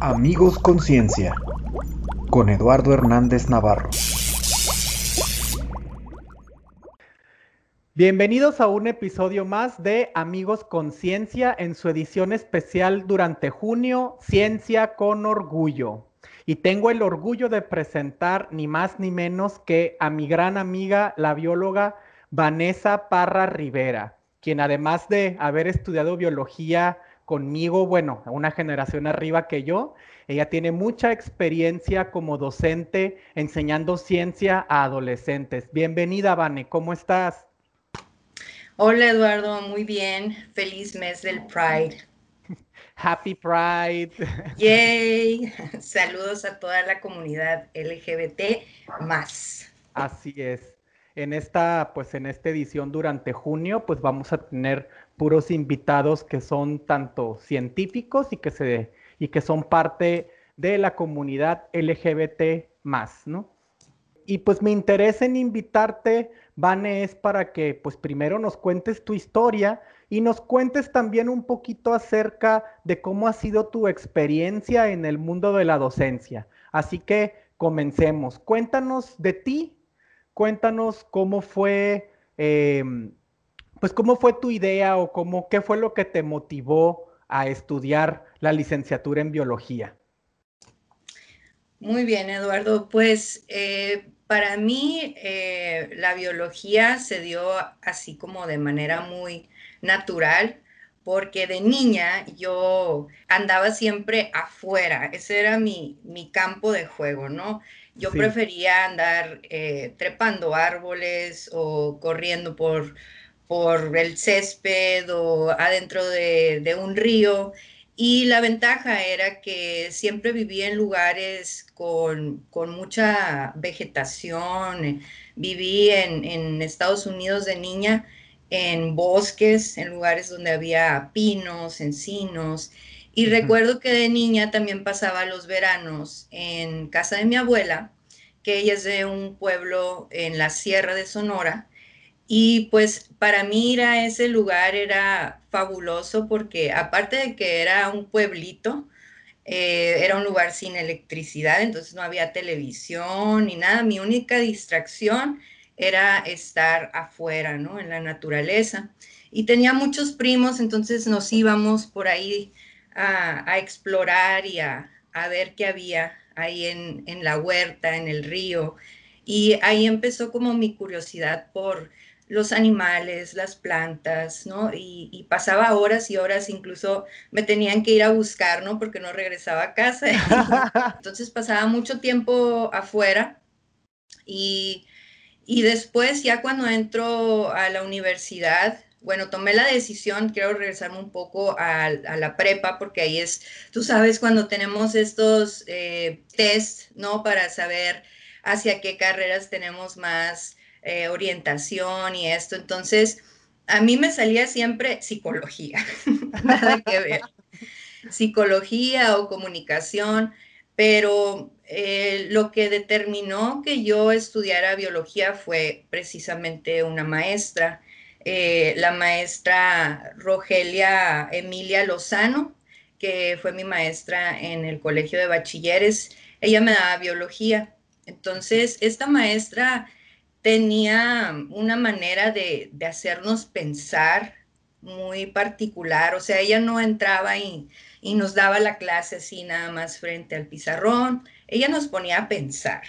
Amigos Conciencia con Eduardo Hernández Navarro. Bienvenidos a un episodio más de Amigos Conciencia en su edición especial durante junio, Ciencia con Orgullo. Y tengo el orgullo de presentar ni más ni menos que a mi gran amiga, la bióloga Vanessa Parra Rivera, quien además de haber estudiado biología conmigo, bueno, una generación arriba que yo, ella tiene mucha experiencia como docente enseñando ciencia a adolescentes. Bienvenida, Vane, ¿cómo estás? Hola, Eduardo, muy bien. Feliz mes del Pride. Happy Pride. Yay. Saludos a toda la comunidad LGBT más. Así es. En esta, pues en esta edición durante junio, pues vamos a tener puros invitados que son tanto científicos y que se y que son parte de la comunidad LGBT más, ¿no? Y pues me interesa en invitarte, Vane, es para que pues primero nos cuentes tu historia y nos cuentes también un poquito acerca de cómo ha sido tu experiencia en el mundo de la docencia. Así que comencemos. Cuéntanos de ti, cuéntanos cómo fue, em, pues cómo fue tu idea o cómo, qué fue lo que te motivó a estudiar la licenciatura en biología. Muy bien, Eduardo. Pues eh, para mí eh, la biología se dio así como de manera muy natural, porque de niña yo andaba siempre afuera, ese era mi, campo de juego, ¿no? Yo prefería andar eh, trepando árboles o corriendo por, por el césped o adentro de, de un río. Y la ventaja era que siempre vivía en lugares con, mucha vegetación. Viví en, Estados Unidos de niña en bosques, en lugares donde había pinos, encinos. Y recuerdo que de niña también pasaba los veranos en casa de mi abuela, que ella es de un pueblo en la Sierra de Sonora, y pues para mí ir a ese lugar era fabuloso porque aparte de que era un pueblito, eh, era un lugar sin electricidad, entonces no había televisión ni nada. Mi única distracción era estar afuera, ¿no? En la naturaleza. Y tenía muchos primos, entonces nos íbamos por ahí a, explorar y a, ver qué había ahí en, en la huerta, en el río. Y ahí empezó como mi curiosidad por los animales, las plantas, ¿no? Y, pasaba horas y horas, incluso me tenían que ir a buscar, ¿no? Porque no regresaba a casa. Entonces pasaba mucho tiempo afuera y, después ya cuando entro a la universidad, bueno, tomé la decisión, quiero regresarme un poco a, la prepa, porque ahí es, tú sabes, cuando tenemos estos eh, test, ¿no? Para saber hacia qué carreras tenemos más eh, orientación y esto. Entonces, a mí me salía siempre psicología, nada que ver. Psicología o comunicación, pero eh, lo que determinó que yo estudiara biología fue precisamente una maestra, eh, la maestra Rogelia Emilia Lozano, que fue mi maestra en el colegio de bachilleres. Ella me daba biología. Entonces, esta maestra tenía una manera de, hacernos pensar muy particular, o sea, ella no entraba y, nos daba la clase así nada más frente al pizarrón, ella nos ponía a pensar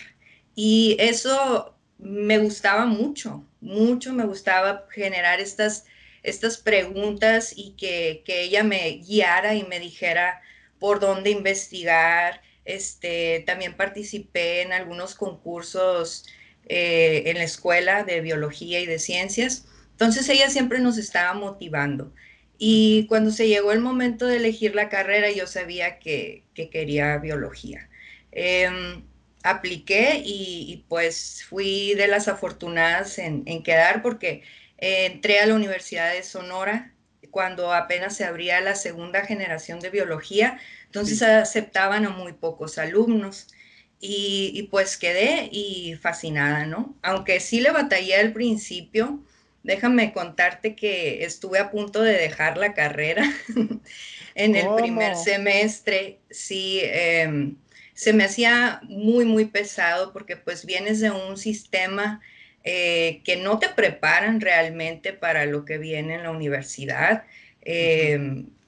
y eso me gustaba mucho, mucho me gustaba generar estas, estas preguntas y que, que ella me guiara y me dijera por dónde investigar. Este, también participé en algunos concursos eh, en la escuela de biología y de ciencias. Entonces ella siempre nos estaba motivando. Y cuando se llegó el momento de elegir la carrera, yo sabía que, quería biología. Em, apliqué y, pues fui de las afortunadas en, quedar porque entré a la Universidad de Sonora cuando apenas se abría la segunda generación de biología, entonces aceptaban a muy pocos alumnos. Y, pues quedé y fascinada, ¿no? Aunque sí le batallé al principio, déjame contarte que estuve a punto de dejar la carrera en el primer semestre. Sí, em, se me hacía muy, muy pesado porque pues vienes de un sistema eh, que no te preparan realmente para lo que viene en la universidad.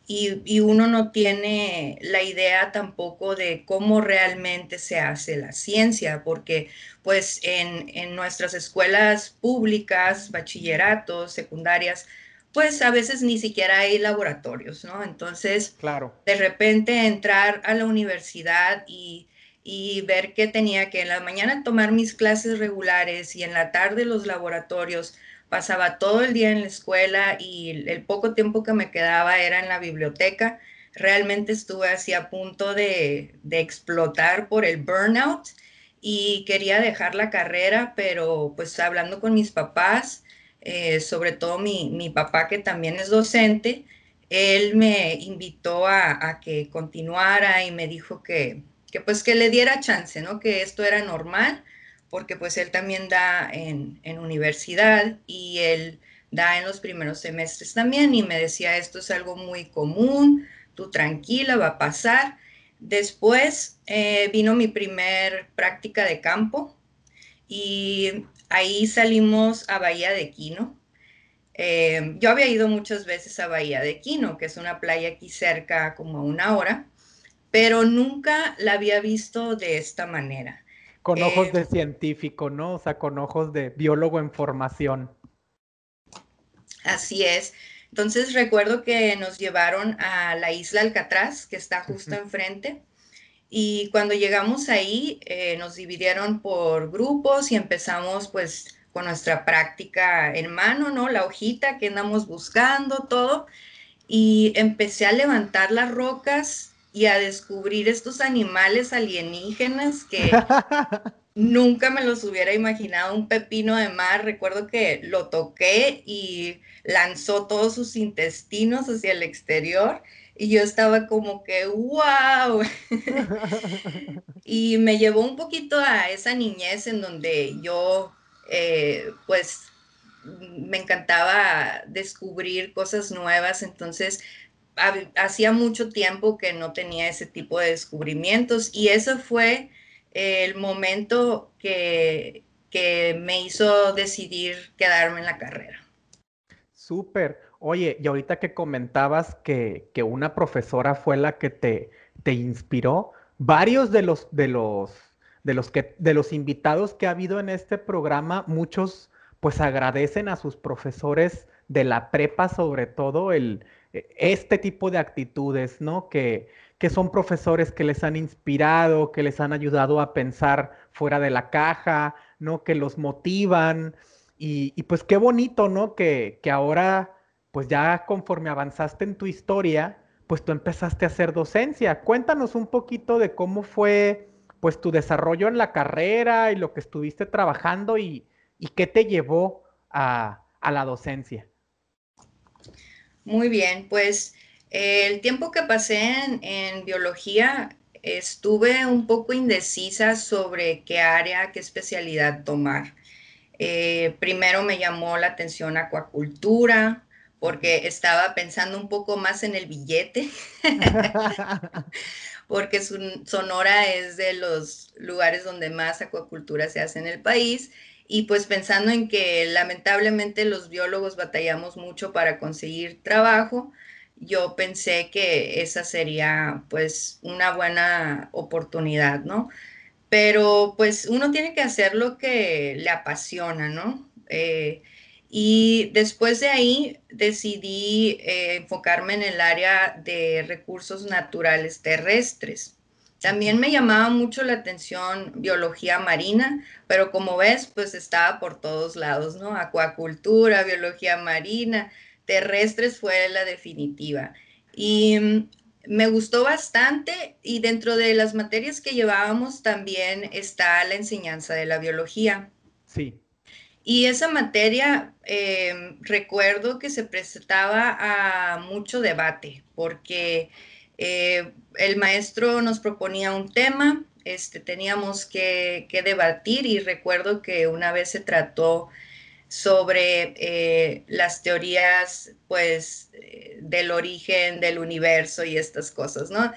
Y, uno no tiene la idea tampoco de cómo realmente se hace la ciencia, porque pues en, nuestras escuelas públicas, bachilleratos, secundarias, pues a veces ni siquiera hay laboratorios, ¿no? Entonces, claro. de repente entrar a la universidad y y ver que tenía que en la mañana tomar mis clases regulares y en la tarde los laboratorios. Pasaba todo el día en la escuela y el poco tiempo que me quedaba era en la biblioteca. Realmente estuve así a punto de, explotar por el burnout y quería dejar la carrera, pero pues hablando con mis papás, eh, sobre todo mi, papá que también es docente, él me invitó a que continuara y me dijo que, que pues que le diera chance, ¿no? Que esto era normal, porque pues él también da en, universidad y él da en los primeros semestres también y me decía, esto es algo muy común, tú tranquila, va a pasar. Después eh, vino mi primer práctica de campo y ahí salimos a Bahía de Quino. Eh, yo había ido muchas veces a Bahía de Quino, que es una playa aquí cerca como a una hora, pero nunca la había visto de esta manera. Con ojos de eh, científico, ¿no? O sea, con ojos de biólogo en formación. Así es. Entonces recuerdo que nos llevaron a la isla Alcatraz, que está justo enfrente. Y cuando llegamos ahí, eh, nos dividieron por grupos y empezamos pues con nuestra práctica en mano, ¿no? La hojita que andamos buscando, todo. Y empecé a levantar las rocas y a descubrir estos animales alienígenas que nunca me los hubiera imaginado. Un pepino de mar, recuerdo que lo toqué y lanzó todos sus intestinos hacia el exterior y yo estaba como que, wow. y me llevó un poquito a esa niñez en donde yo, eh, pues, me encantaba descubrir cosas nuevas, entonces hacía mucho tiempo que no tenía ese tipo de descubrimientos y ese fue el momento que, que me hizo decidir quedarme en la carrera. Súper. Oye, y ahorita que comentabas que, que, una profesora fue la que te, te inspiró, varios de los, de los, de los que, de los invitados que ha habido en este programa, muchos pues agradecen a sus profesores de la prepa, sobre todo el, este tipo de actitudes, ¿no? Que, que son profesores que les han inspirado, que les han ayudado a pensar fuera de la caja, ¿no? Que los motivan. Y, pues qué bonito, ¿no? Que, que, ahora, pues ya conforme avanzaste en tu historia, pues tú empezaste a hacer docencia. Cuéntanos un poquito de cómo fue, pues tu desarrollo en la carrera y lo que estuviste trabajando y, y qué te llevó a, a la docencia. Muy bien, pues el tiempo que pasé en, biología estuve un poco indecisa sobre qué área, qué especialidad tomar. Eh, primero me llamó la atención acuacultura, porque estaba pensando un poco más en el billete, porque Sonora es de los lugares donde más acuacultura se hace en el país y pues pensando en que lamentablemente los biólogos batallamos mucho para conseguir trabajo, yo pensé que esa sería pues una buena oportunidad, ¿no? Pero pues uno tiene que hacer lo que le apasiona, ¿no? Eh, y después de ahí decidí eh, enfocarme en el área de recursos naturales terrestres. También me llamaba mucho la atención biología marina, pero como ves, pues estaba por todos lados, ¿no? Acuacultura, biología marina, terrestres fue la definitiva. Y mm, me gustó bastante y dentro de las materias que llevábamos también está la enseñanza de la biología. Sí. Y esa materia, em, recuerdo que se presentaba a mucho debate, porque eh, el maestro nos proponía un tema, este, teníamos que, debatir y recuerdo que una vez se trató sobre eh, las teorías, pues, eh, del origen del universo y estas cosas, ¿no?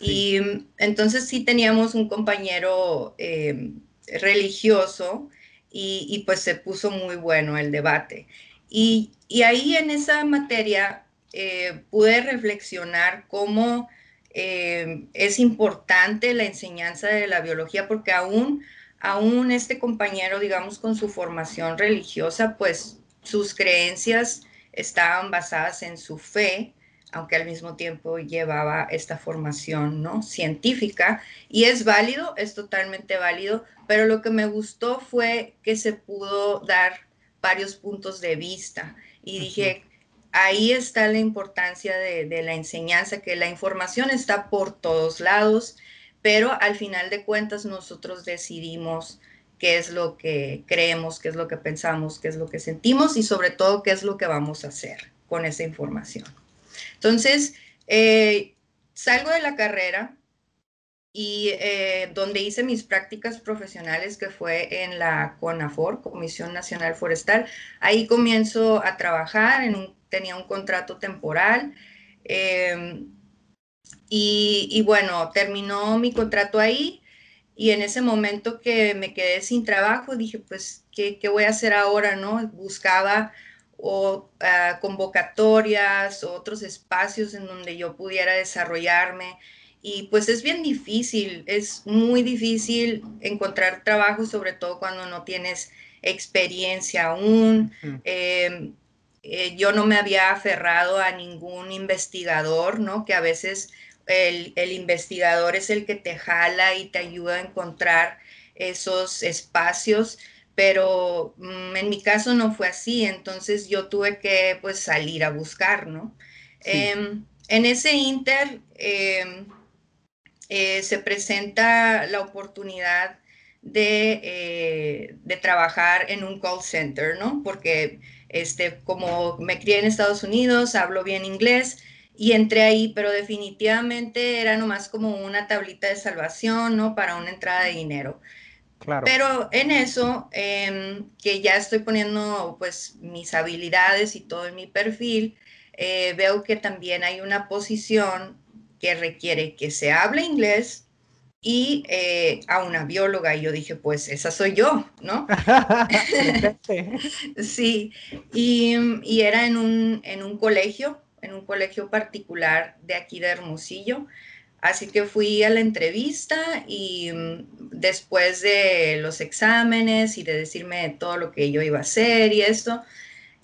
Y entonces sí teníamos un compañero eh, religioso y, pues se puso muy bueno el debate. Y, ahí en esa materia pude reflexionar cómo es importante la enseñanza de la biología porque aún aún este compañero, digamos, con su formación religiosa, pues sus creencias estaban basadas en su fe, aunque al mismo tiempo llevaba esta formación ¿no? científica. Y es válido, es totalmente válido, pero lo que me gustó fue que se pudo dar varios puntos de vista. Y dije, ahí está la importancia de, la enseñanza, que la información está por todos lados pero al final de cuentas nosotros decidimos qué es lo que creemos, qué es lo que pensamos, qué es lo que sentimos y sobre todo qué es lo que vamos a hacer con esa información. Entonces, eh, salgo de la carrera y eh, donde hice mis prácticas profesionales, que fue en la CONAFOR, Comisión Nacional Forestal, ahí comienzo a trabajar, en un, tenía un contrato temporal. Eh, y, bueno, terminó mi contrato ahí y en ese momento que me quedé sin trabajo, dije, pues, ¿qué, qué voy a hacer ahora? ¿no? Buscaba o ah, convocatorias, otros espacios en donde yo pudiera desarrollarme. Y pues es bien difícil, es muy difícil encontrar trabajo, sobre todo cuando no tienes experiencia aún. Em, eh, yo no me había aferrado a ningún investigador, ¿no? Que a veces el, investigador es el que te jala y te ayuda a encontrar esos espacios, pero mm, en mi caso no fue así, entonces yo tuve que pues salir a buscar, ¿no? Em, en ese inter em, eh, se presenta la oportunidad de, eh, de, trabajar en un call center, ¿no? Porque este, como me crié en Estados Unidos, hablo bien inglés, y entré ahí, pero definitivamente era nomás como una tablita de salvación, ¿no? Para una entrada de dinero. Claro. Pero en eso, em, que ya estoy poniendo pues mis habilidades y todo en mi perfil, eh, veo que también hay una posición que requiere que se hable inglés y eh, a una bióloga. Y yo dije, pues esa soy yo, ¿no? sí, y, y, era en un, en un colegio en un colegio particular de aquí de Hermosillo. Así que fui a la entrevista y mm, después de los exámenes y de decirme todo lo que yo iba a hacer y esto,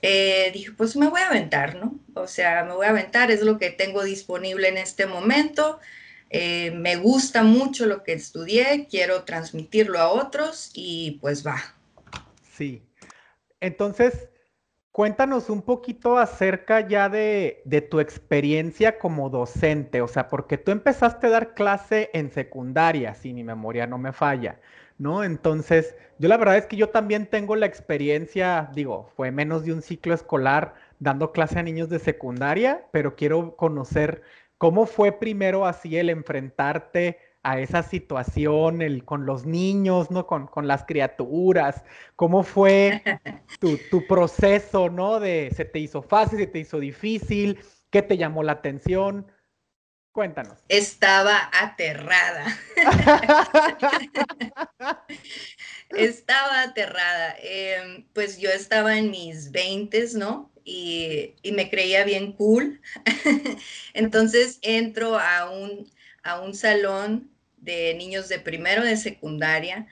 eh, dije, pues me voy a aventar, ¿no? O sea, me voy a aventar, es lo que tengo disponible en este momento. Eh, me gusta mucho lo que estudié, quiero transmitirlo a otros y pues va. Sí. Entonces, Cuéntanos un poquito acerca ya de, tu experiencia como docente, o sea, porque tú empezaste a dar clase en secundaria, si mi memoria no me falla, ¿no? Entonces, yo la verdad es que yo también tengo la experiencia, digo, fue menos de un ciclo escolar dando clase a niños de secundaria, pero quiero conocer cómo fue primero así el enfrentarte a esa situación el, con los niños, ¿no? Con, las criaturas. ¿Cómo fue tu, proceso, ¿no? De se te hizo fácil, se te hizo difícil, qué te llamó la atención. Cuéntanos. Estaba aterrada. estaba aterrada. Em, pues yo estaba en mis veintes, ¿no? Y, y, me creía bien cool. Entonces entro a un, a un salón de niños de primero de secundaria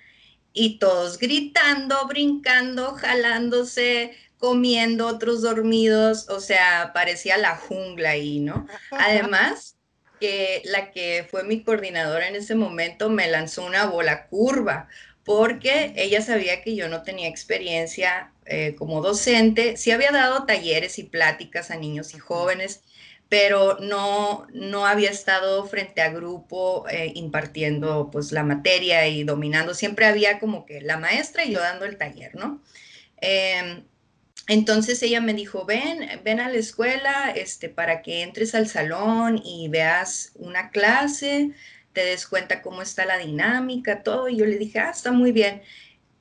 y todos gritando, brincando, jalándose, comiendo, otros dormidos, o sea, parecía la jungla ahí, ¿no? Además, que la que fue mi coordinadora en ese momento me lanzó una bola curva, porque ella sabía que yo no tenía experiencia eh, como docente, sí había dado talleres y pláticas a niños y jóvenes, pero no, no había estado frente a grupo eh, impartiendo pues la materia y dominando. Siempre había como que la maestra y yo dando el taller, ¿no? Em, entonces ella me dijo, ven, ven a la escuela este, para que entres al salón y veas una clase, te des cuenta cómo está la dinámica, todo. Y yo le dije, ah, está muy bien.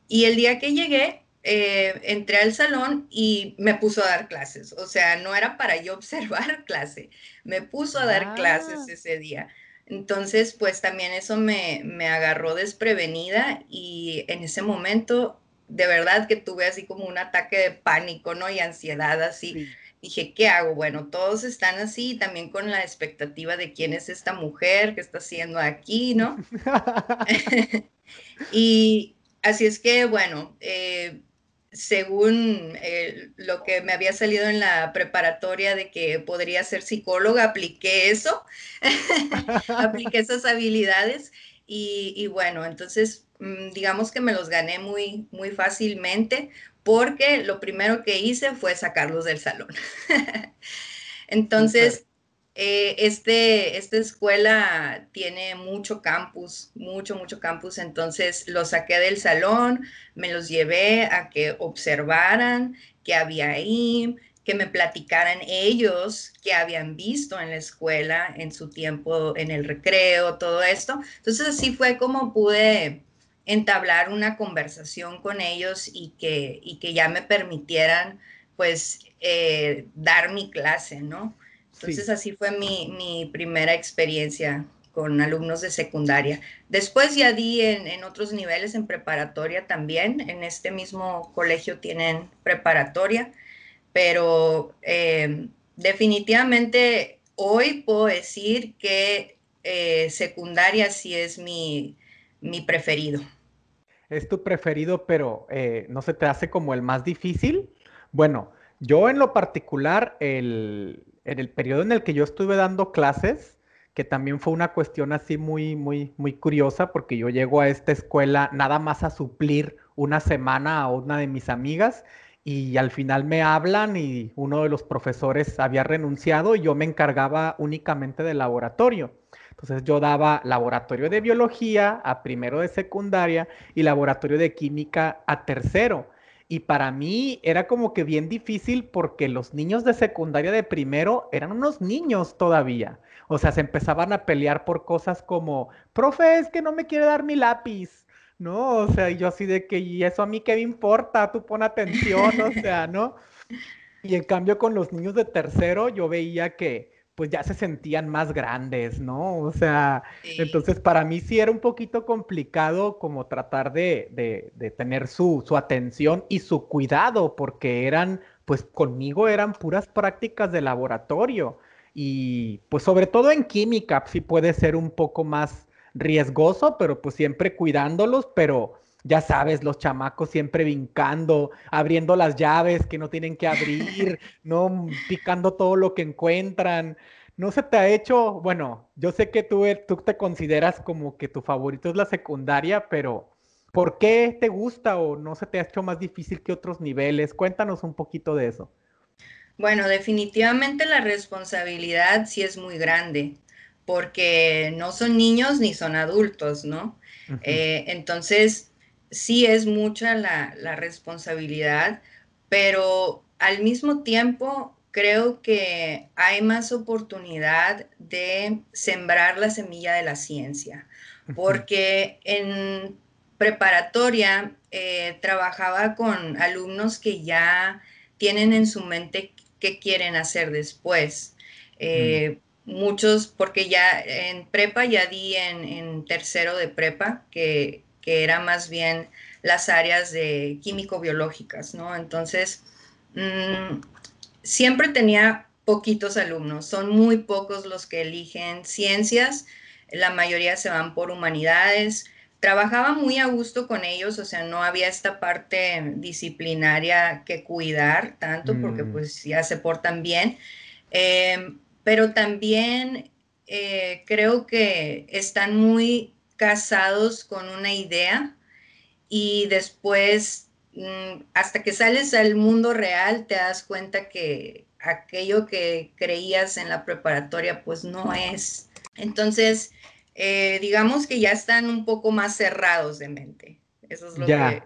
Y el día que llegué, eh, entré al salón y me puso a dar clases. O sea, no era para yo observar clase, me puso a dar clases ah. ese día. Entonces, pues también eso me, me agarró desprevenida y en ese momento, de verdad que tuve así como un ataque de pánico, ¿no? Y ansiedad así. Dije, ¿qué hago? Bueno, todos están así, también con la expectativa de quién es esta mujer, qué está haciendo aquí, ¿no? y así es que, bueno, eh, según eh, lo que me había salido en la preparatoria de que podría ser psicóloga, apliqué eso, apliqué esas habilidades y, bueno, entonces mm, digamos que me los gané muy, muy fácilmente porque lo primero que hice fue sacarlos del salón. entonces, eh, este, esta escuela tiene mucho campus, mucho, mucho campus, entonces los saqué del salón, me los llevé a que observaran qué había ahí, que me platicaran ellos qué habían visto en la escuela en su tiempo, en el recreo, todo esto. Entonces así fue como pude entablar una conversación con ellos y que, y que ya me permitieran pues eh, dar mi clase, ¿no? Entonces así fue mi, primera experiencia con alumnos de secundaria. Después ya di en, otros niveles, en preparatoria también. En este mismo colegio tienen preparatoria, pero eh, definitivamente hoy puedo decir que eh, secundaria sí es mi, preferido. Es tu preferido, pero eh, ¿no se te hace como el más difícil? Bueno, yo en lo particular, el, en el periodo en el que yo estuve dando clases, que también fue una cuestión así muy, muy, muy curiosa, porque yo llego a esta escuela nada más a suplir una semana a una de mis amigas y al final me hablan y uno de los profesores había renunciado y yo me encargaba únicamente del laboratorio. Entonces yo daba laboratorio de biología a primero de secundaria y laboratorio de química a tercero. Y para mí era como que bien difícil porque los niños de secundaria de primero eran unos niños todavía. O sea, se empezaban a pelear por cosas como, profe, es que no me quiere dar mi lápiz. ¿No? O sea, yo así de que, ¿y eso a mí qué me importa? Tú pon atención, o sea, ¿no? Y en cambio con los niños de tercero yo veía que, pues ya se sentían más grandes, ¿no? O sea, entonces para mí sí era un poquito complicado como tratar de, tener su, su, atención y su cuidado, porque eran, pues conmigo eran puras prácticas de laboratorio. Y pues sobre todo en química sí puede ser un poco más riesgoso, pero pues siempre cuidándolos, pero ya sabes, los chamacos siempre brincando, abriendo las llaves que no tienen que abrir, no picando todo lo que encuentran. ¿No se te ha hecho, bueno, yo sé que tú, tú te consideras como que tu favorito es la secundaria, pero ¿por qué te gusta o no se te ha hecho más difícil que otros niveles? Cuéntanos un poquito de eso. Bueno, definitivamente la responsabilidad sí es muy grande, porque no son niños ni son adultos, ¿no? Eh, entonces, sí es mucha la, responsabilidad, pero al mismo tiempo creo que hay más oportunidad de sembrar la semilla de la ciencia, porque en preparatoria eh, trabajaba con alumnos que ya tienen en su mente qué quieren hacer después. Eh, muchos, porque ya en prepa ya di en tercero de prepa, que que era más bien las áreas de químico-biológicas, ¿no? Entonces, mm, siempre tenía poquitos alumnos, son muy pocos los que eligen ciencias, la mayoría se van por humanidades. Trabajaba muy a gusto con ellos, o sea, no había esta parte disciplinaria que cuidar tanto porque mm. pues ya se portan bien, em, pero también eh, creo que están muy casados con una idea y después, mm, hasta que sales al mundo real, te das cuenta que aquello que creías en la preparatoria, pues no es. Entonces, eh, digamos que ya están un poco más cerrados de mente. Eso es lo, que,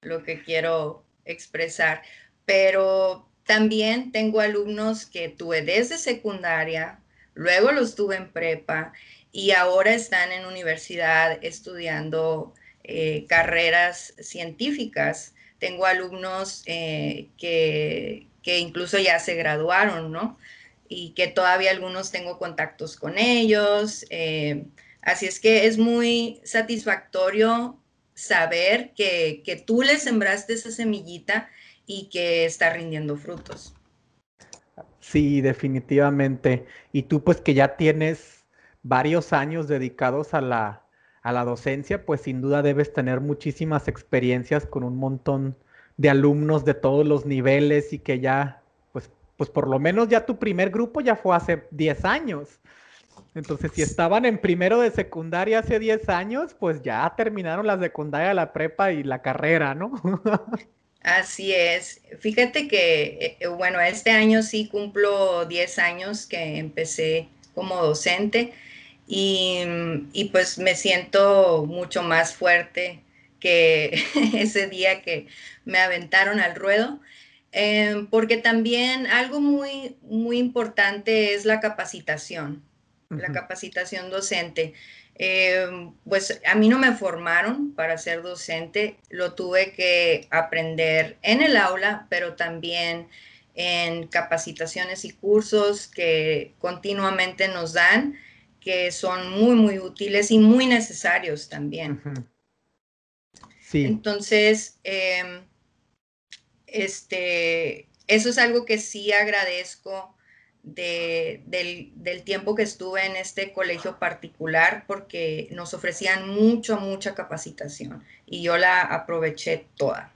lo que quiero expresar. Pero también tengo alumnos que tuve desde secundaria, luego los tuve en prepa y ahora están en universidad estudiando eh, carreras científicas, tengo alumnos eh, que, que, incluso ya se graduaron, ¿no? Y que todavía algunos tengo contactos con ellos. Eh, así es que es muy satisfactorio saber que, que tú le sembraste esa semillita y que está rindiendo frutos. Sí, definitivamente. Y tú pues que ya tienes varios años dedicados a la, a la docencia, pues sin duda debes tener muchísimas experiencias con un montón de alumnos de todos los niveles y que ya, pues, pues por lo menos ya tu primer grupo ya fue hace 10 años. Entonces, si estaban en primero de secundaria hace 10 años, pues ya terminaron la secundaria, la prepa y la carrera, ¿no? Así es. Fíjate que, eh, bueno, este año sí cumplo 10 años que empecé como docente y, pues me siento mucho más fuerte que ese día que me aventaron al ruedo, em, porque también algo muy, muy importante es la capacitación, la capacitación docente. Eh, pues a mí no me formaron para ser docente, lo tuve que aprender en el aula, pero también en capacitaciones y cursos que continuamente nos dan, que son muy, muy útiles y muy necesarios también. Sí. Entonces, em, este, eso es algo que sí agradezco del, tiempo que estuve en este colegio particular porque nos ofrecían mucho, mucha capacitación y yo la aproveché toda.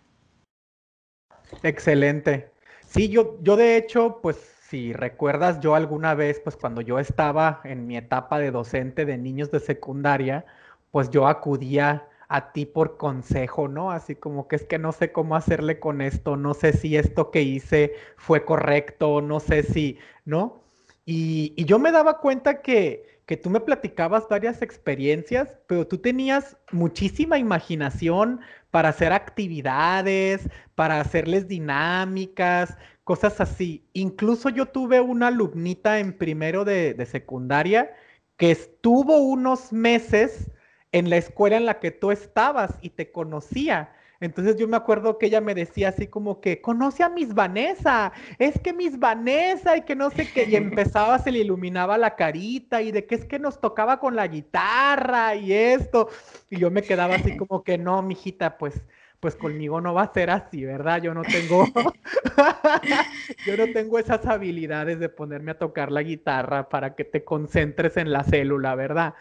Excelente. Sí, yo, yo de hecho, pues si recuerdas, yo alguna vez, pues cuando yo estaba en mi etapa de docente de niños de secundaria, pues yo acudía a ti por consejo, ¿no? Así como que es que no sé cómo hacerle con esto, no sé si esto que hice fue correcto, no sé si, ¿no? Y, yo me daba cuenta que, que tú me platicabas varias experiencias, pero tú tenías muchísima imaginación para hacer actividades, para hacerles dinámicas, cosas así. Incluso yo tuve una alumnita en primero de, de secundaria que estuvo unos meses en la escuela en la que tú estabas y te conocía. Entonces yo me acuerdo que ella me decía así como que, conoce a Miss Vanessa, es que Miss Vanessa y que no sé qué, y empezaba, se le iluminaba la carita y de que es que nos tocaba con la guitarra y esto. Y yo me quedaba así como que, no, mijita, pues, pues conmigo no va a ser así, ¿verdad? Yo no tengo, yo no tengo esas habilidades de ponerme a tocar la guitarra para que te concentres en la célula, ¿verdad?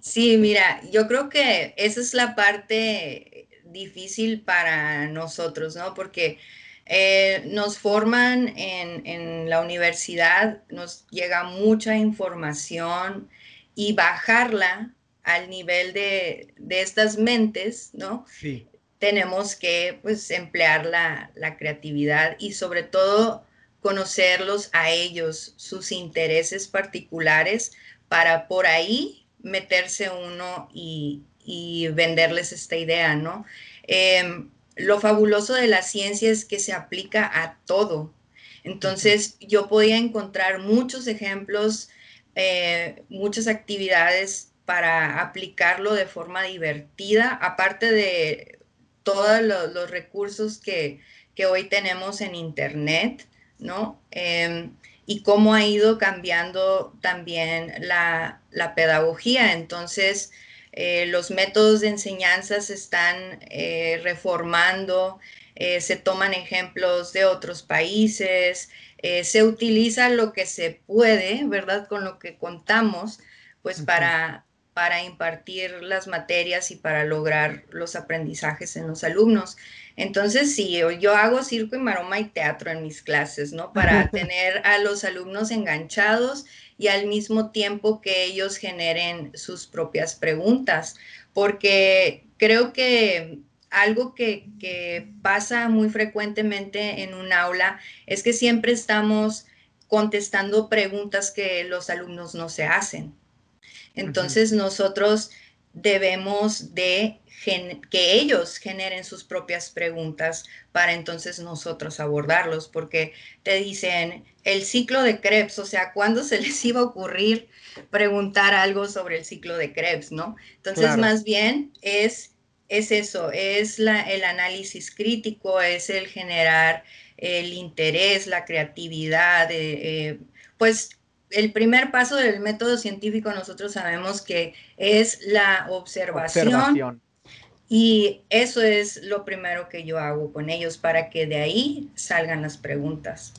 Sí, mira, yo creo que esa es la parte difícil para nosotros, ¿no? Porque eh, nos forman en, la universidad, nos llega mucha información y bajarla al nivel de, estas mentes, ¿no? Sí. Tenemos que, pues, emplear la, la creatividad y sobre todo conocerlos a ellos, sus intereses particulares, para por ahí meterse uno y, venderles esta idea, ¿no? Em, lo fabuloso de la ciencia es que se aplica a todo. Entonces, yo podía encontrar muchos ejemplos, eh, muchas actividades para aplicarlo de forma divertida, aparte de todos los, recursos que, hoy tenemos en Internet, ¿no? Em, y cómo ha ido cambiando también la, pedagogía. Entonces, eh, los métodos de enseñanza se están eh, reformando, eh, se toman ejemplos de otros países, se utiliza lo que se puede, ¿verdad? Con lo que contamos, pues para, para impartir las materias y para lograr los aprendizajes en los alumnos. Entonces, sí, yo hago circo y maroma y teatro en mis clases, ¿no? Para tener a los alumnos enganchados y al mismo tiempo que ellos generen sus propias preguntas, porque creo que algo que, que pasa muy frecuentemente en un aula es que siempre estamos contestando preguntas que los alumnos no se hacen. Entonces, nosotros debemos de que ellos generen sus propias preguntas para entonces nosotros abordarlos, porque te dicen el ciclo de Krebs, o sea, ¿cuándo se les iba a ocurrir preguntar algo sobre el ciclo de Krebs, no? Entonces, más bien es es eso, es la, el análisis crítico, es el generar el interés, la creatividad, eh, eh, pues el primer paso del método científico nosotros sabemos que es la observación, y eso es lo primero que yo hago con ellos para que de ahí salgan las preguntas.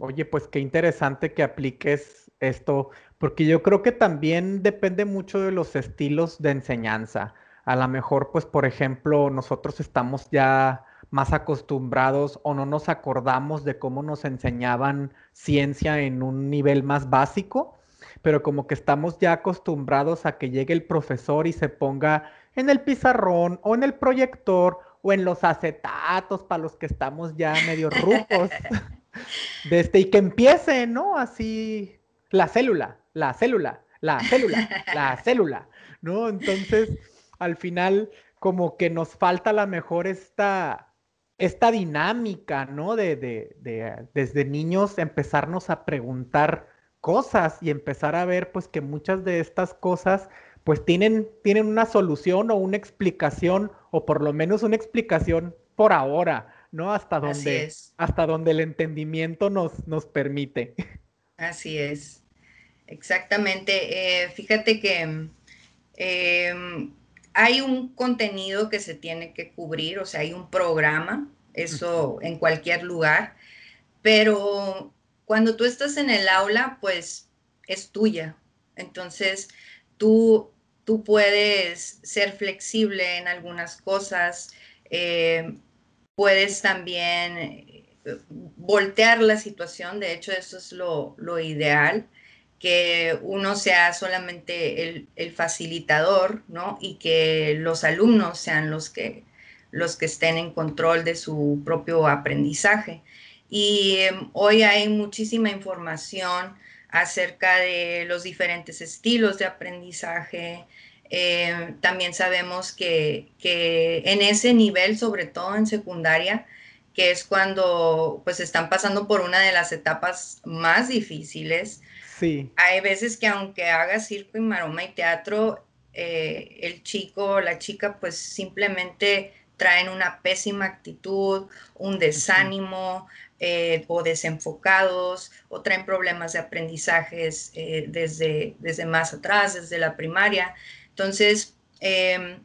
Oye, pues qué interesante que apliques esto, porque yo creo que también depende mucho de los estilos de enseñanza. A lo mejor, pues, por ejemplo, nosotros estamos ya más acostumbrados o no nos acordamos de cómo nos enseñaban ciencia en un nivel más básico, pero como que estamos ya acostumbrados a que llegue el profesor y se ponga en el pizarrón o en el proyector o en los acetatos para los que estamos ya medio rucos. de este, y que empiece, ¿no? Así la célula, la célula, la célula, la célula, ¿no? Entonces, al final, como que nos falta a lo mejor esta, esta dinámica, ¿no? De, de, de, desde niños empezarnos a preguntar cosas y empezar a ver, pues, que muchas de estas cosas, pues, tienen, tienen una solución o una explicación, o por lo menos una explicación por ahora, ¿no? Hasta donde, hasta donde el entendimiento nos, nos permite. Así es. Exactamente. Eh, fíjate que em, hay un contenido que se tiene que cubrir, o sea, hay un programa, eso en cualquier lugar, pero cuando tú estás en el aula, pues es tuya. Entonces, tú, tú puedes ser flexible en algunas cosas, eh, puedes también eh, voltear la situación, de hecho eso es lo, lo ideal, que uno sea solamente el, facilitador, ¿no? Y que los alumnos sean los que, los que estén en control de su propio aprendizaje. Y em, hoy hay muchísima información acerca de los diferentes estilos de aprendizaje. Em, también sabemos que, que, en ese nivel, sobre todo en secundaria, que es cuando pues están pasando por una de las etapas más difíciles, hay veces que aunque haga circo y maroma y teatro, eh, el chico o la chica pues simplemente traen una pésima actitud, un desánimo eh, o desenfocados o traen problemas de aprendizajes eh, desde, desde más atrás, desde la primaria. Entonces, em,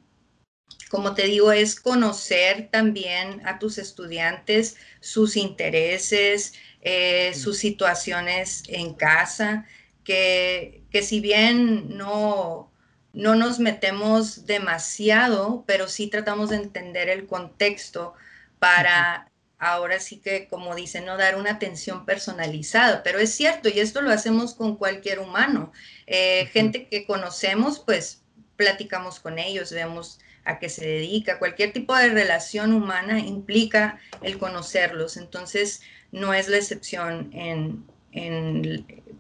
como te digo, es conocer también a tus estudiantes, sus intereses, eh, sus situaciones en casa, que, que si bien no, no nos metemos demasiado, pero sí tratamos de entender el contexto para ahora sí que, como dicen, no dar una atención personalizada, pero es cierto, y esto lo hacemos con cualquier humano. Eh, gente que conocemos, pues platicamos con ellos, vemos a qué se dedica, cualquier tipo de relación humana implica el conocerlos. Entonces, no es la excepción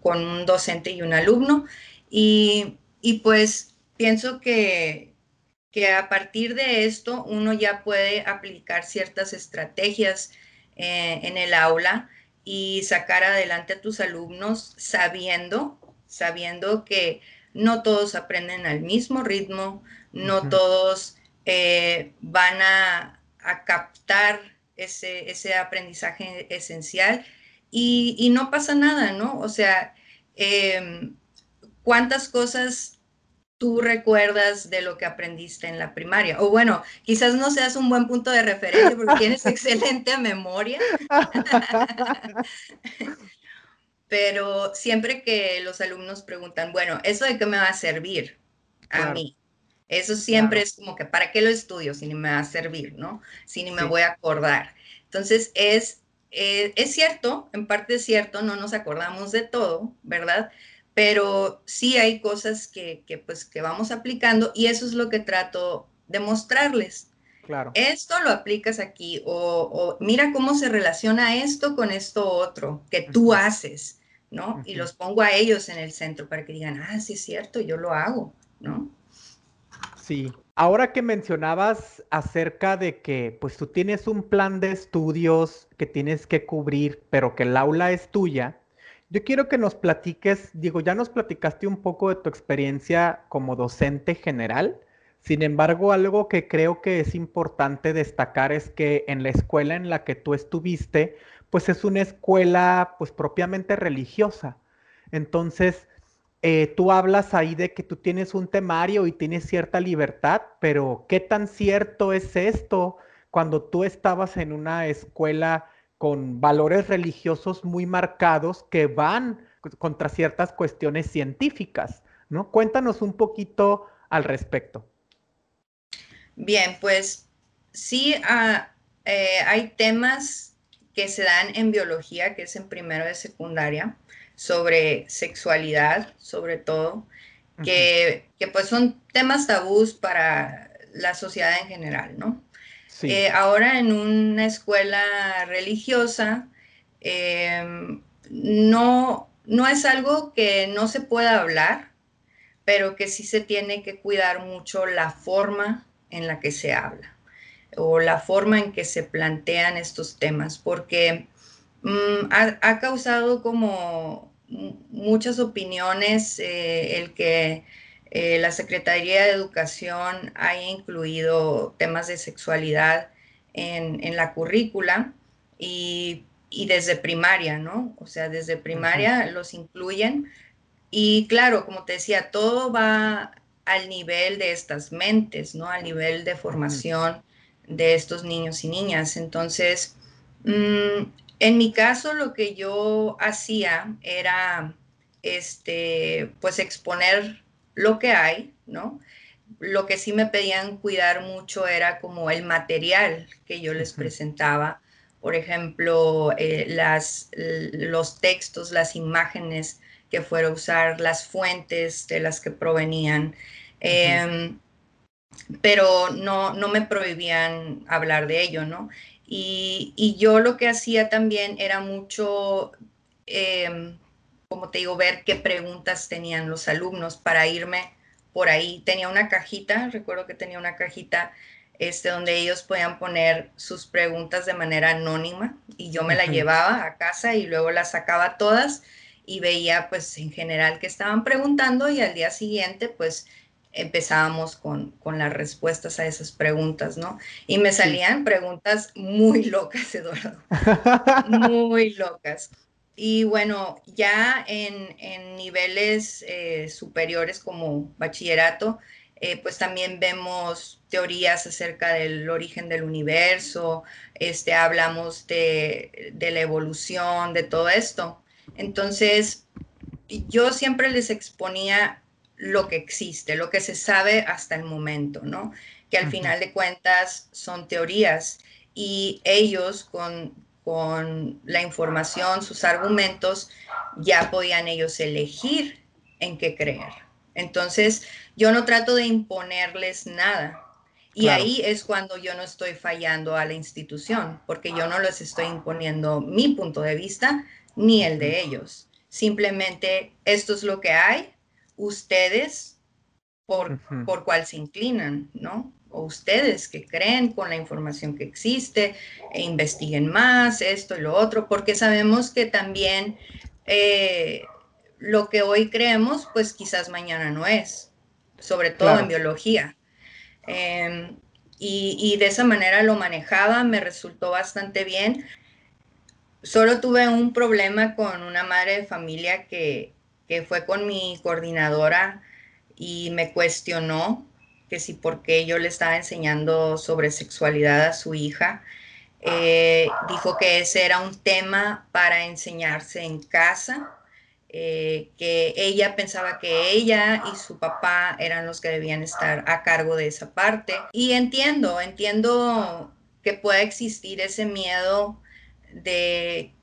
con un docente y un alumno. Y, pues pienso que, que, a partir de esto uno ya puede aplicar ciertas estrategias eh, en el aula y sacar adelante a tus alumnos sabiendo, sabiendo que no todos aprenden al mismo ritmo, no todos eh, van a, captar ese, aprendizaje esencial y, no pasa nada, ¿no? O sea, em, ¿cuántas cosas tú recuerdas de lo que aprendiste en la primaria? O bueno, quizás no seas un buen punto de referencia porque tienes excelente memoria. Pero siempre que los alumnos preguntan, bueno, ¿eso de qué me va a servir a mí? Eso siempre es como que, ¿para qué lo estudio si ni me va a servir, no? Si ni me voy a acordar. Entonces, es, eh, es cierto, en parte es cierto, no nos acordamos de todo, ¿verdad? Pero sí hay cosas que, que, pues, que vamos aplicando y eso es lo que trato de mostrarles. Claro. Esto lo aplicas aquí o, mira cómo se relaciona esto con esto otro que tú haces, ¿no? Y los pongo a ellos en el centro para que digan, ah, sí es cierto, yo lo hago, ¿no? Sí, ahora que mencionabas acerca de que pues tú tienes un plan de estudios que tienes que cubrir, pero que el aula es tuya, yo quiero que nos platiques, digo, ya nos platicaste un poco de tu experiencia como docente general, Sin embargo, algo que creo que es importante destacar es que en la escuela en la que tú estuviste, pues es una escuela pues propiamente religiosa. Entonces, eh, tú hablas ahí de que tú tienes un temario y tienes cierta libertad, pero ¿qué tan cierto es esto cuando tú estabas en una escuela con valores religiosos muy marcados que van contra ciertas cuestiones científicas? ¿no? Cuéntanos un poquito al respecto. Bien, pues sí, ah, eh, hay temas que se dan en biología, que es en primero de secundaria, sobre sexualidad, sobre todo, que, pues son temas tabús para la sociedad en general, ¿no? Eh, ahora en una escuela religiosa, em, no, no es algo que no se pueda hablar, pero que sí se tiene que cuidar mucho la forma en la que se habla o la forma en que se plantean estos temas, porque mm, ha, causado como muchas opiniones eh, el que eh, la Secretaría de Educación haya incluido temas de sexualidad en, la currícula y, desde primaria, ¿no? O sea, desde primaria los incluyen. Y claro, como te decía, todo va al nivel de estas mentes, ¿no? Al nivel de formación de estos niños y niñas. Entonces, mm, en mi caso, lo que yo hacía era, este, pues exponer lo que hay, ¿no? Lo que sí me pedían cuidar mucho era como el material que yo les presentaba. Por ejemplo, eh, las, los textos, las imágenes que fuera a usar, las fuentes de las que provenían. Em, pero no, no me prohibían hablar de ello, ¿no? Y, yo lo que hacía también era mucho, em, como te digo, ver qué preguntas tenían los alumnos para irme por ahí. Tenía una cajita, recuerdo que tenía una cajita este, donde ellos podían poner sus preguntas de manera anónima y yo me la llevaba a casa y luego las sacaba todas y veía pues en general que estaban preguntando y al día siguiente pues empezábamos con, las respuestas a esas preguntas, ¿no? Y me salían preguntas muy locas, Eduardo, muy locas. Y bueno, ya en, niveles eh, superiores como bachillerato, eh, pues también vemos teorías acerca del origen del universo, este, hablamos de, de la evolución, de todo esto. Entonces, yo siempre les exponía lo que existe, lo que se sabe hasta el momento, ¿no? Que al final de cuentas son teorías y ellos con, con la información, sus argumentos, ya podían ellos elegir en qué creer. Entonces, yo no trato de imponerles nada. Y ahí es cuando yo no estoy fallando a la institución, porque yo no les estoy imponiendo mi punto de vista ni el de ellos. Simplemente esto es lo que hay, ustedes por, por cuál se inclinan, ¿no? O ustedes que creen con la información que existe e investiguen más esto y lo otro, porque sabemos que también eh, lo que hoy creemos, pues quizás mañana no es, sobre todo en biología. Em, y, y, de esa manera lo manejaba, me resultó bastante bien. Solo tuve un problema con una madre de familia que, que fue con mi coordinadora y me cuestionó que si por qué yo le estaba enseñando sobre sexualidad a su hija. Eh, dijo que ese era un tema para enseñarse en casa, eh, que ella pensaba que ella y su papá eran los que debían estar a cargo de esa parte. Y entiendo, entiendo que pueda existir ese miedo de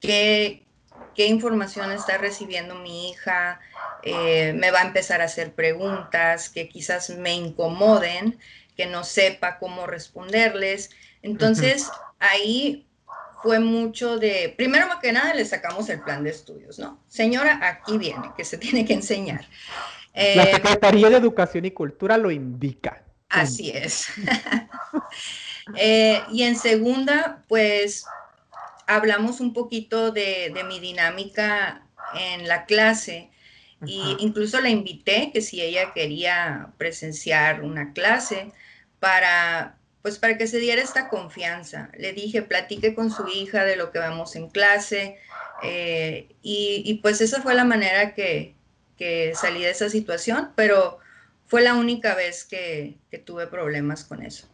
que, qué información está recibiendo mi hija, eh, me va a empezar a hacer preguntas que quizás me incomoden, que no sepa cómo responderles. Entonces, ahí fue mucho de, primero que nada, le sacamos el plan de estudios, ¿no? Señora, aquí viene, que se tiene que enseñar. La eh, Secretaría de Educación y Cultura lo indica. Así es. Eh, y en segunda, pues hablamos un poquito de, mi dinámica en la clase Y incluso la invité que si ella quería presenciar una clase para, pues para que se diera esta confianza. Le dije, platique con su hija de lo que vemos en clase. Eh, y, pues esa fue la manera que, que, salí de esa situación, pero fue la única vez que, que tuve problemas con eso.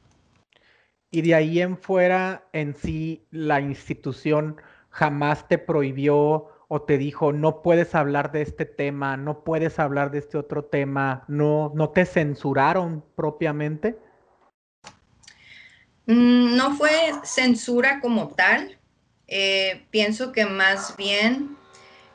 Y de ahí en fuera, en sí, la institución jamás te prohibió o te dijo, no puedes hablar de este tema, no puedes hablar de este otro tema, no, no te censuraron propiamente? Mm, no fue censura como tal. Eh, pienso que más bien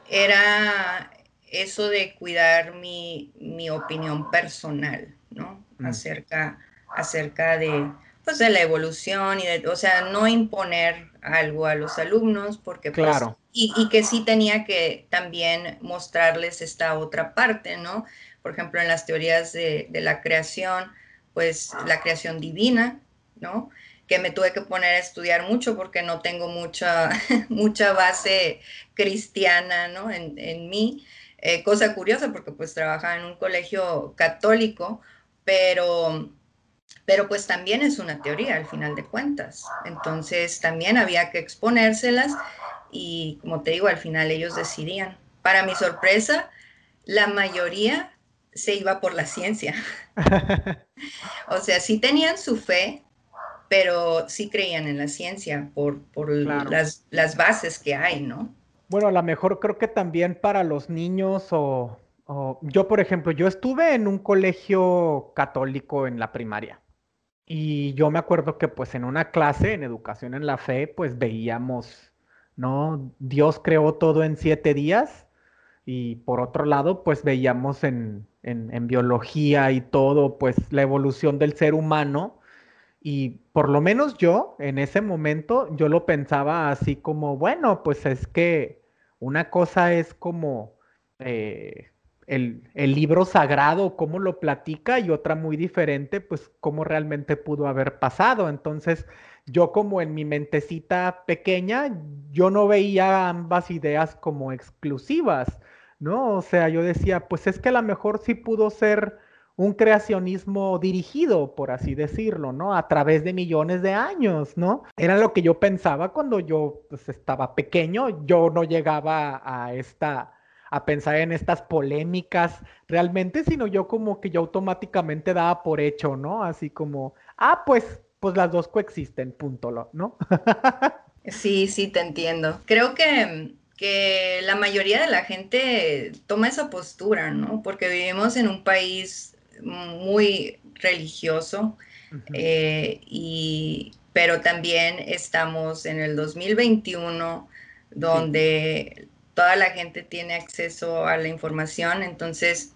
era eso de cuidar mi, opinión personal, ¿no? Mm. Acerca, acerca de, pues, de la evolución y de, o sea, no imponer algo a los alumnos porque, pues, claro. y, que sí tenía que también mostrarles esta otra parte, ¿no? Por ejemplo, en las teorías de, la creación, pues la creación divina, ¿no? Que me tuve que poner a estudiar mucho porque no tengo mucha, mucha base cristiana, ¿no? En, en mí. Eh, cosa curiosa porque pues trabajaba en un colegio católico, pero pero pues también es una teoría al final de cuentas. Entonces también había que exponérselas y como te digo, al final ellos decidían. Para mi sorpresa, la mayoría se iba por la ciencia. o sea, sí tenían su fe, pero sí creían en la ciencia por, las, las, bases que hay, ¿no? Bueno, a lo mejor creo que también para los niños o, o, yo, por ejemplo, yo estuve en un colegio católico en la primaria. Y yo me acuerdo que pues en una clase en educación en la fe, pues veíamos, ¿no? Dios creó todo en siete días y por otro lado, pues veíamos en, en, biología y todo, pues la evolución del ser humano. Y por lo menos yo, en ese momento, yo lo pensaba así como, bueno, pues es que una cosa es como... Eh, el, libro sagrado, cómo lo platica, y otra muy diferente, pues cómo realmente pudo haber pasado. Entonces, yo como en mi mentecita pequeña, yo no veía ambas ideas como exclusivas, ¿no? O sea, yo decía, pues es que a lo mejor sí pudo ser un creacionismo dirigido, por así decirlo, ¿no? A través de millones de años, ¿no? Era lo que yo pensaba cuando yo pues, estaba pequeño, yo no llegaba a esta a pensar en estas polémicas realmente, sino yo como que yo automáticamente daba por hecho, ¿no? Así como, ah, pues, pues las dos coexisten, punto, ¿no? sí, sí, te entiendo. Creo que, que la mayoría de la gente toma esa postura, ¿no? Porque vivimos en un país muy religioso, eh, y, pero también estamos en el 2021 donde toda la gente tiene acceso a la información, entonces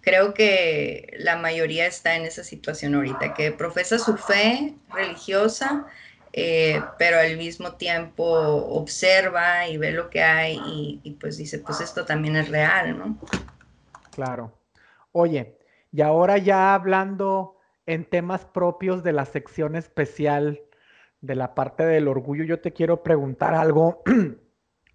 creo que la mayoría está en esa situación ahorita, que profesa su fe religiosa, eh, pero al mismo tiempo observa y ve lo que hay y, y, pues dice, pues esto también es real, ¿no? Claro. Oye, y ahora ya hablando en temas propios de la sección especial de la parte del orgullo, yo te quiero preguntar algo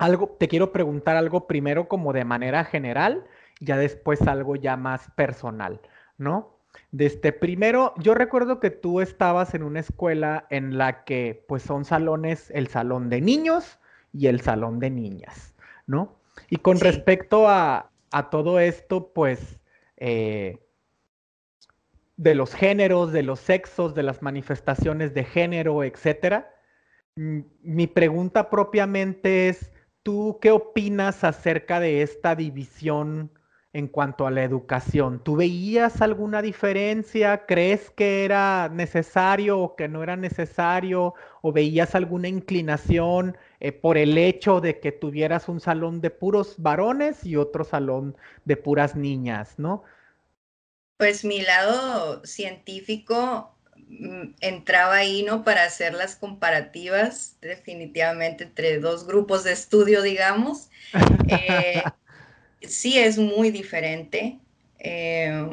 algo, te quiero preguntar algo primero como de manera general, ya después algo ya más personal, ¿no? Desde primero, yo recuerdo que tú estabas en una escuela en la que pues son salones, el salón de niños y el salón de niñas, ¿no? Y con respecto a, a, todo esto, pues, eh, de los géneros, de los sexos, de las manifestaciones de género, etcétera, mi pregunta propiamente es, ¿Tú qué opinas acerca de esta división en cuanto a la educación? ¿Tú veías alguna diferencia? ¿Crees que era necesario o que no era necesario? ¿O veías alguna inclinación eh, por el hecho de que tuvieras un salón de puros varones y otro salón de puras niñas, ¿no? Pues mi lado científico entraba ahí, ¿no? Para hacer las comparativas definitivamente entre dos grupos de estudio, digamos. Eh, sí es muy diferente. Eh,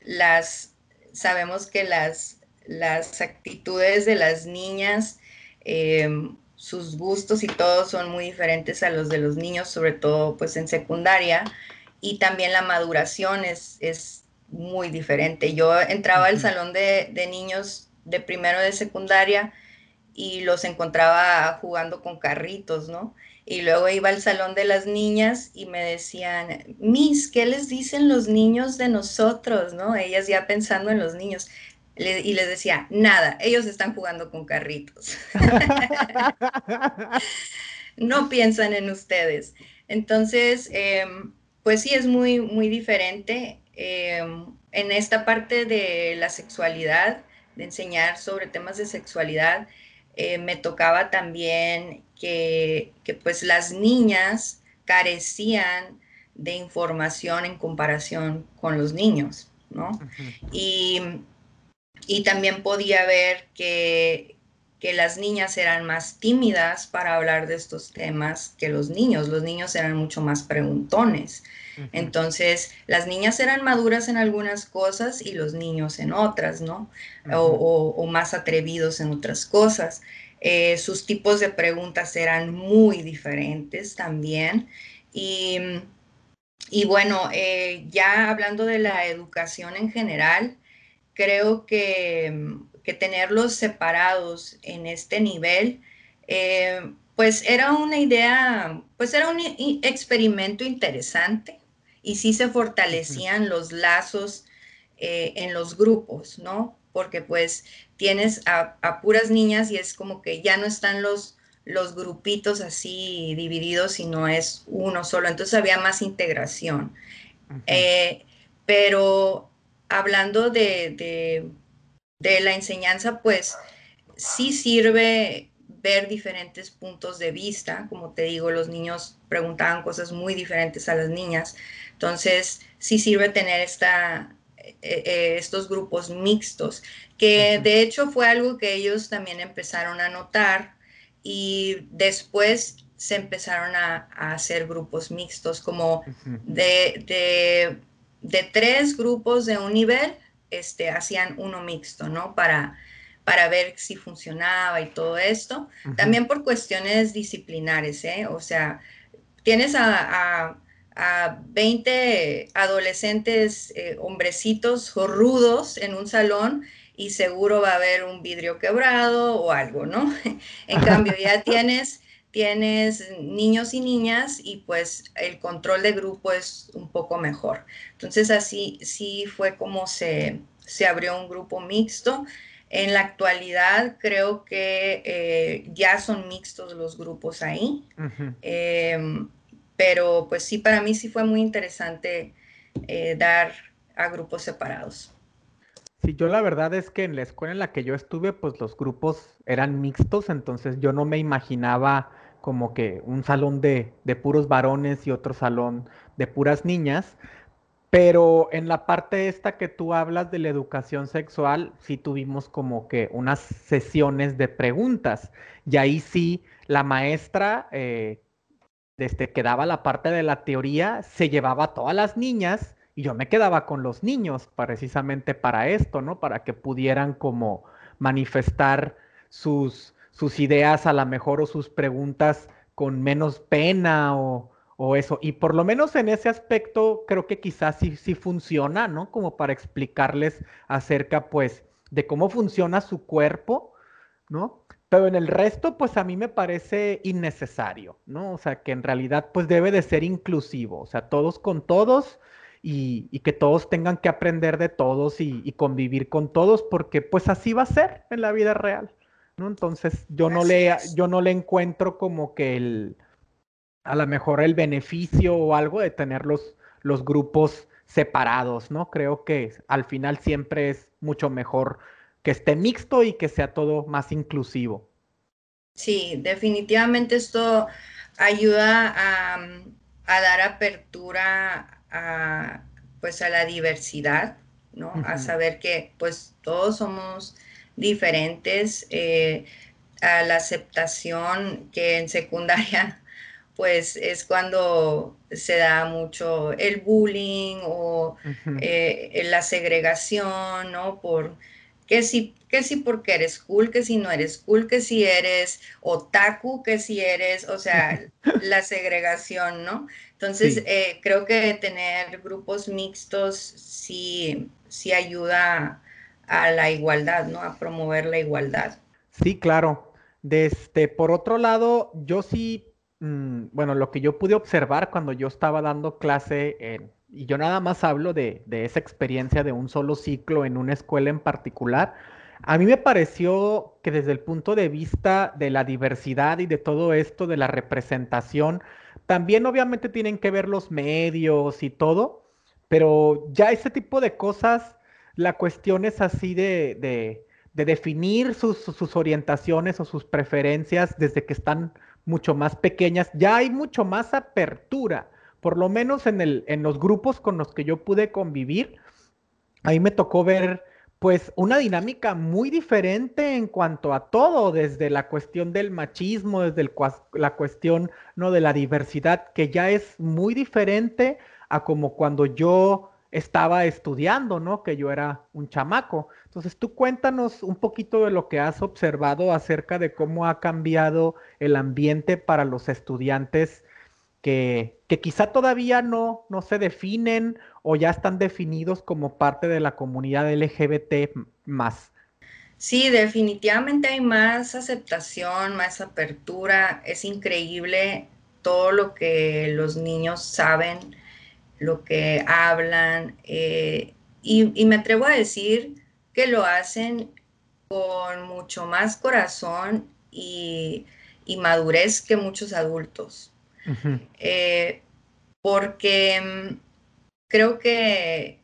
las, sabemos que las, las actitudes de las niñas, eh, sus gustos y todo son muy diferentes a los de los niños, sobre todo pues en secundaria. y también la maduración es, es muy diferente. Yo entraba al salón de, de, niños de primero de secundaria y los encontraba jugando con carritos, ¿no? Y luego iba al salón de las niñas y me decían, Miss, ¿qué les dicen los niños de nosotros? ¿No? Ellas ya pensando en los niños. y les decía, nada, ellos están jugando con carritos. no piensan en ustedes. Entonces, em, pues sí, es muy, muy diferente. Em, en esta parte de la sexualidad, de enseñar sobre temas de sexualidad, eh, me tocaba también que, pues las niñas carecían de información en comparación con los niños, ¿no? y, también podía ver que, que las niñas eran más tímidas para hablar de estos temas que los niños. Los niños eran mucho más preguntones. Entonces, las niñas eran maduras en algunas cosas y los niños en otras, ¿no? o, más atrevidos en otras cosas. Eh, sus tipos de preguntas eran muy diferentes también. Y, bueno, eh, ya hablando de la educación en general, creo que, tenerlos separados en este nivel, eh, pues era una idea, pues era un experimento interesante y sí se fortalecían los lazos en los grupos, ¿no? Porque pues tienes a, puras niñas y es como que ya no están los, los grupitos así divididos, sino es uno solo. Entonces había más integración. Eh, pero hablando de, de, la enseñanza, pues sí sirve ver diferentes puntos de vista. Como te digo, los niños preguntaban cosas muy diferentes a las niñas. Entonces, sí sirve tener esta, eh, eh, estos grupos mixtos que de hecho fue algo que ellos también empezaron a notar y después se empezaron a, hacer grupos mixtos, como de, tres grupos de un nivel, este, hacían uno mixto, ¿no? Para, para ver si funcionaba y todo esto. También por cuestiones disciplinares, ¿eh? O sea, tienes a, 20 adolescentes, eh, hombrecitos rudos en un salón y seguro va a haber un vidrio quebrado o algo, ¿no? en cambio, ya tienes, tienes niños y niñas y pues el control de grupo es un poco mejor. Entonces así sí fue como se, se abrió un grupo mixto. En la actualidad creo que eh, ya son mixtos los grupos ahí, pero pues sí, para mí sí fue muy interesante eh, dar a grupos separados. Sí, yo la verdad es que en la escuela en la que yo estuve, pues los grupos eran mixtos, entonces yo no me imaginaba como que un salón de, puros varones y otro salón de puras niñas, pero en la parte esta que tú hablas de la educación sexual, sí tuvimos como que unas sesiones de preguntas. Y ahí sí, la maestra, eh, desde que daba la parte de la teoría, se llevaba a todas las niñas y yo me quedaba con los niños precisamente para esto, ¿no? Para que pudieran como manifestar sus, sus ideas a lo mejor o sus preguntas con menos pena o, eso. Y por lo menos en ese aspecto creo que quizás sí, sí funciona, ¿no? Como para explicarles acerca pues de cómo funciona su cuerpo, ¿no? Pero en el resto, pues a mí me parece innecesario, ¿no? O sea, que en realidad, pues debe de ser inclusivo, o sea, todos con todos, y, que todos tengan que aprender de todos y, convivir con todos, porque pues así va a ser en la vida real, ¿no? Entonces yo no, le, yo no le encuentro como que el, a lo mejor el beneficio o algo de tener los, los grupos separados, ¿no? Creo que al final siempre es mucho mejor que esté mixto y que sea todo más inclusivo. Sí, definitivamente esto ayuda a, a dar apertura a, pues a la diversidad, ¿no? A saber que pues todos somos diferentes, eh, a la aceptación que en secundaria pues es cuando se da mucho el bullying o eh, la segregación, ¿no? Por que si, que si porque eres cool, que si no eres cool, que si eres otaku, que si eres, o sea, la segregación, ¿no? Entonces, eh, creo que tener grupos mixtos sí, sí ayuda a la igualdad, ¿no? A promover la igualdad. Sí, claro. Desde, por otro lado, yo sí, mm, bueno, lo que yo pude observar cuando yo estaba dando clase, en, y yo nada más hablo de, de esa experiencia de un solo ciclo en una escuela en particular, a mí me pareció que desde el punto de vista de la diversidad y de todo esto, de la representación, también obviamente tienen que ver los medios y todo, pero ya ese tipo de cosas, la cuestión es así de, definir sus, sus, orientaciones o sus preferencias desde que están mucho más pequeñas, ya hay mucho más apertura, por lo menos en, el, en los grupos con los que yo pude convivir, ahí me tocó ver pues una dinámica muy diferente en cuanto a todo, desde la cuestión del machismo, desde la cuestión no de la diversidad, que ya es muy diferente a como cuando yo estaba estudiando, ¿no? Que yo era un chamaco. Entonces, tú cuéntanos un poquito de lo que has observado acerca de cómo ha cambiado el ambiente para los estudiantes que, que quizá todavía no, no se definen o ya están definidos como parte de la comunidad LGBT más? Sí, definitivamente hay más aceptación, más apertura. Es increíble todo lo que los niños saben, lo que hablan. Eh, y, me atrevo a decir que lo hacen con mucho más corazón y, madurez que muchos adultos. Eh, porque mm, creo que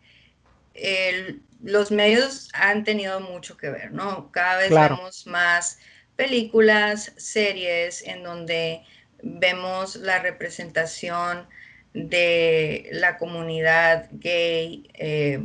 los medios han tenido mucho que ver, ¿no? Cada vez vemos más películas, series en donde vemos la representación de la comunidad gay. Eh,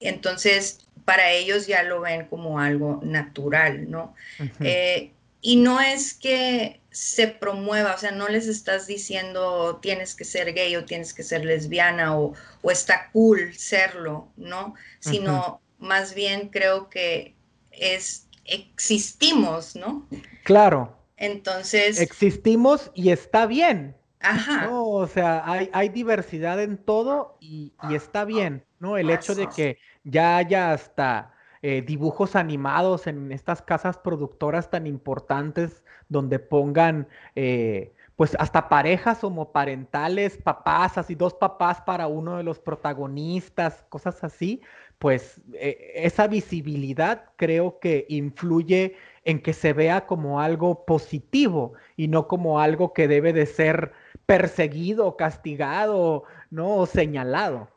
entonces, para ellos ya lo ven como algo natural, ¿no? Eh, y no es que se promueva, o sea, no les estás diciendo tienes que ser gay o tienes que ser lesbiana o, está cool serlo, ¿no? Sino más bien creo que es, existimos, ¿no? Claro. Entonces. Existimos y está bien. Ajá. ¿no? O sea, hay, hay diversidad en todo y, está bien, ¿no? El hecho de que ya haya hasta eh, dibujos animados en estas casas productoras tan importantes donde pongan eh, pues hasta parejas homoparentales, papás, así dos papás para uno de los protagonistas, cosas así, pues eh, esa visibilidad creo que influye en que se vea como algo positivo y no como algo que debe de ser perseguido, castigado, ¿no? O señalado.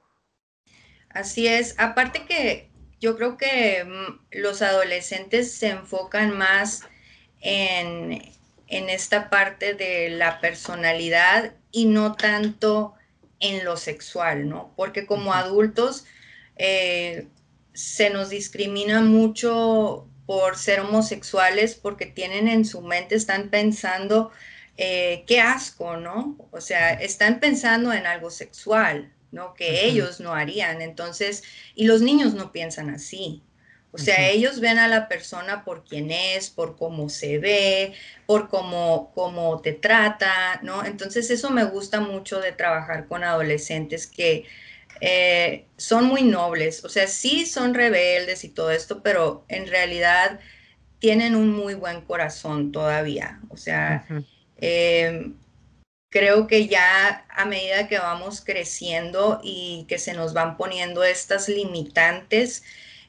Así es. Aparte que yo creo que mm, los adolescentes se enfocan más en, esta parte de la personalidad y no tanto en lo sexual, ¿no? Porque como adultos eh, se nos discrimina mucho por ser homosexuales porque tienen en su mente, están pensando, eh, qué asco, ¿no? O sea, están pensando en algo sexual, ¿no? Que ellos no harían. Entonces, y los niños no piensan así. O sea, ellos ven a la persona por quien es, por cómo se ve, por cómo, cómo te trata, ¿no? Entonces eso me gusta mucho de trabajar con adolescentes que eh, son muy nobles, o sea, sí son rebeldes y todo esto, pero en realidad tienen un muy buen corazón todavía. O sea, creo que ya a medida que vamos creciendo y que se nos van poniendo estas limitantes,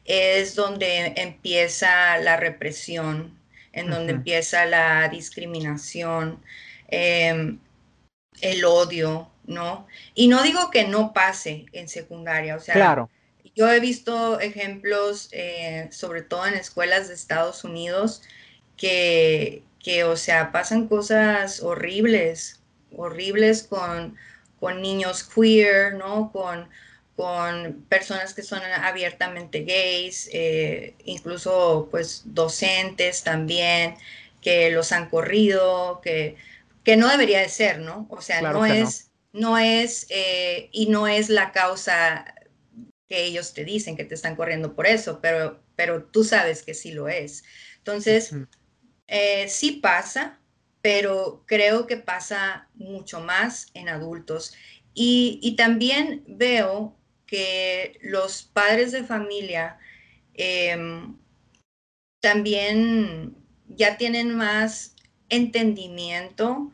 es donde empieza la represión, en donde empieza la discriminación, em, el odio, ¿no? Y no digo que no pase en secundaria, o sea, claro. yo he visto ejemplos, eh, sobre todo en escuelas de Estados Unidos, que, que, o sea, pasan cosas horribles horribles con, con niños queer, ¿no? Con, con personas que son abiertamente gays, eh, incluso pues docentes también, que los han corrido, que, que no debería de ser, ¿no? O sea, no, es, no. es, eh, y no es la causa que ellos te dicen que te están corriendo por eso, pero, pero tú sabes que sí lo es. Entonces, eh, sí pasa, pero creo que pasa mucho más en adultos. Y, también veo que los padres de familia em, también ya tienen más entendimiento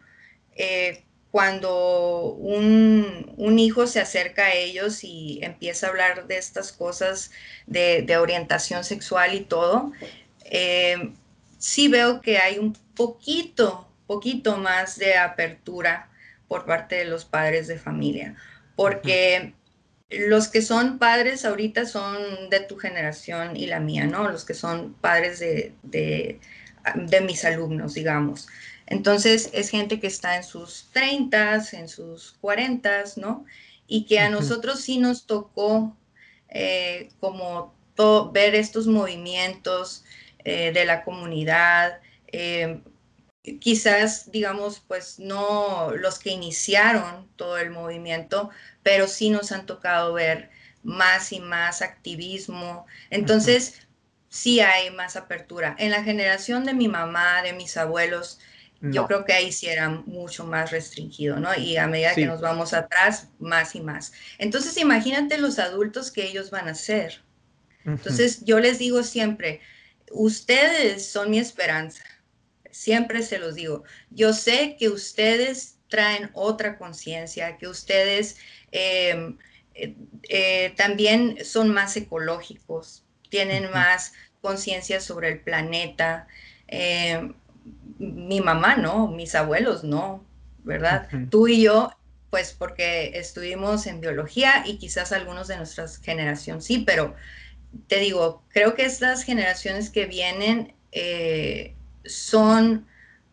eh, cuando un, hijo se acerca a ellos y empieza a hablar de estas cosas de, orientación sexual y todo, em, sí veo que hay un poquito, poquito más de apertura por parte de los padres de familia, porque los que son padres ahorita son de tu generación y la mía, ¿no? Los que son padres de, de, mis alumnos, digamos. Entonces es gente que está en sus 30, en sus 40, ¿no? Y que a nosotros sí nos tocó eh, como ver estos movimientos eh, de la comunidad, eh, quizás, digamos, pues no los que iniciaron todo el movimiento, pero sí nos han tocado ver más y más activismo. Entonces, sí hay más apertura. En la generación de mi mamá, de mis abuelos, yo creo que ahí sí era mucho más restringido, ¿no? Y a medida que nos vamos atrás, más y más. Entonces, imagínate los adultos que ellos van a ser. Entonces, yo les digo siempre, ustedes son mi esperanza siempre se los digo, yo sé que ustedes traen otra conciencia, que ustedes em, eh, eh, también son más ecológicos, tienen más conciencia sobre el planeta. Em, mi mamá no, mis abuelos no, ¿verdad? Tú y yo, pues porque estuvimos en biología y quizás algunos de nuestra generación sí, pero te digo, creo que estas generaciones que vienen eh, son,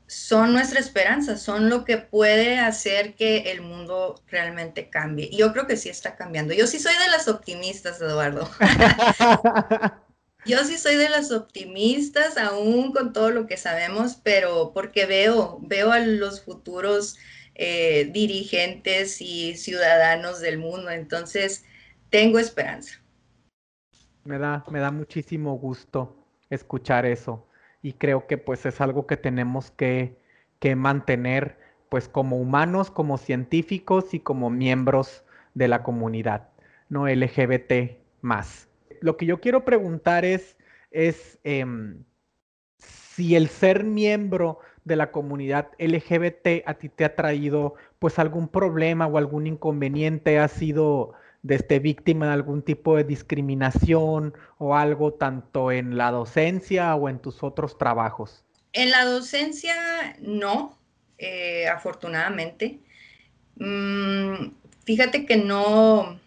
son nuestra esperanza, son lo que puede hacer que el mundo realmente cambie. Y yo creo que sí está cambiando. Yo sí soy de las optimistas, Eduardo. yo sí soy de las optimistas, aún con todo lo que sabemos, pero porque veo, veo a los futuros eh, dirigentes y ciudadanos del mundo. Entonces, tengo esperanza. Me da, me da muchísimo gusto escuchar eso y creo que pues es algo que tenemos que, mantener pues como humanos, como científicos y como miembros de la comunidad, no LGBT más. Lo que yo quiero preguntar es, es em, si el ser miembro de la comunidad LGBT a ti te ha traído pues algún problema o algún inconveniente, ha sido de este, víctima de algún tipo de discriminación o algo tanto en la docencia o en tus otros trabajos? En la docencia no, eh, afortunadamente. Mm, fíjate que no,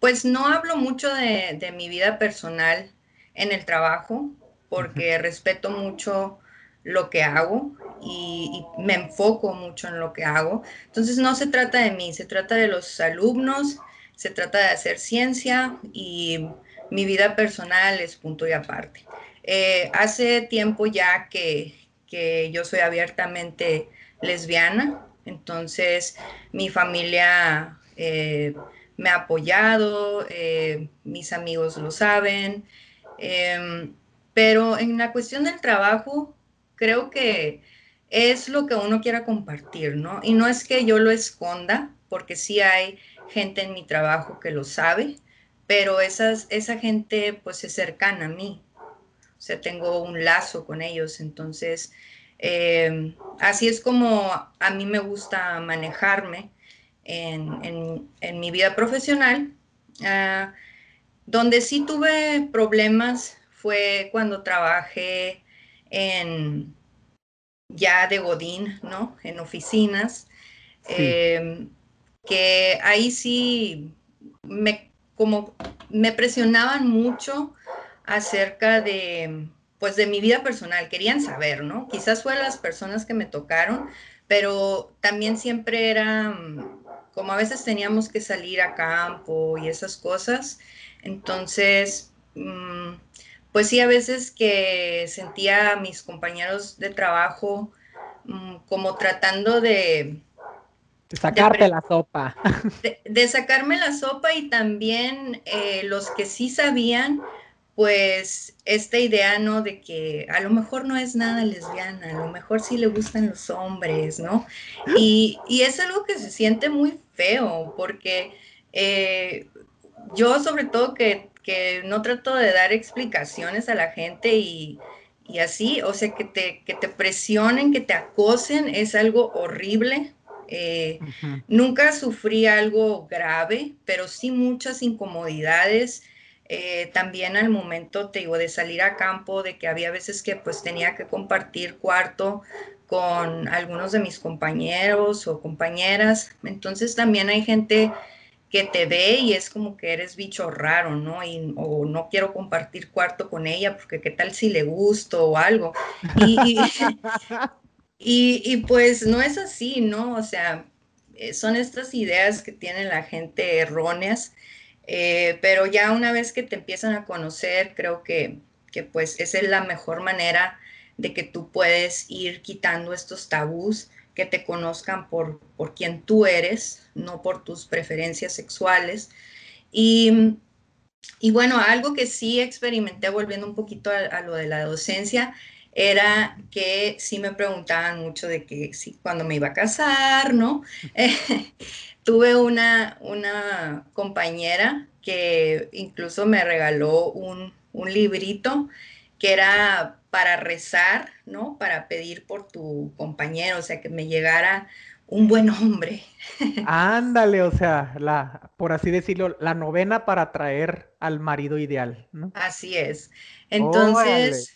pues no hablo mucho de, mi vida personal en el trabajo porque respeto mucho lo que hago y, me enfoco mucho en lo que hago. Entonces no se trata de mí, se trata de los alumnos se trata de hacer ciencia y mi vida personal es punto y aparte. Eh, hace tiempo ya que, yo soy abiertamente lesbiana, entonces mi familia eh, me ha apoyado, eh, mis amigos lo saben, em, pero en la cuestión del trabajo, creo que es lo que uno quiera compartir, ¿no? Y no es que yo lo esconda, porque sí hay gente en mi trabajo que lo sabe, pero esas, esa gente pues es cercana a mí. O sea, tengo un lazo con ellos. Entonces, em, así es como a mí me gusta manejarme en, mi vida profesional. Ah, donde sí tuve problemas fue cuando trabajé en ya de Godín, ¿no? En oficinas. Em, que ahí sí me, como me presionaban mucho acerca de, pues de mi vida personal, querían saber, ¿no? Quizás fueron las personas que me tocaron, pero también siempre era, como a veces teníamos que salir a campo y esas cosas, entonces, mm, pues sí, a veces que sentía a mis compañeros de trabajo mm, como tratando de, de sacarte la sopa. De, sacarme la sopa y también eh, los que sí sabían, pues esta idea, ¿no? De que a lo mejor no es nada lesbiana, a lo mejor sí le gustan los hombres, ¿no? Y, es algo que se siente muy feo, porque eh, yo sobre todo que, no trato de dar explicaciones a la gente y, así, o sea, que te, que te presionen, que te acosen, es algo horrible. Eh, nunca sufrí algo grave, pero sí muchas incomodidades eh, también al momento, te digo, de salir a campo, de que había veces que pues tenía que compartir cuarto con algunos de mis compañeros o compañeras. Entonces también hay gente que te ve y es como que eres bicho raro, ¿no? Y, o no quiero compartir cuarto con ella porque qué tal si le gusto o algo. Y, y, y pues no es así, ¿no? O sea, eh, son estas ideas que tiene la gente erróneas eh, pero ya una vez que te empiezan a conocer, creo que, que pues esa es la mejor manera de que tú puedes ir quitando estos tabús, que te conozcan por, por quien tú eres, no por tus preferencias sexuales. Y, y bueno, algo que sí experimenté volviendo un poquito a, lo de la docencia, era que sí me preguntaban mucho de que sí, cuando me iba a casar, ¿no? tuve una, una compañera que incluso me regaló un, librito que era para rezar, ¿no? Para pedir por tu compañero, o sea, que me llegara un buen hombre. Ándale, o sea, la, por así decirlo, la novena para traer al marido ideal, ¿no? Así es. Entonces,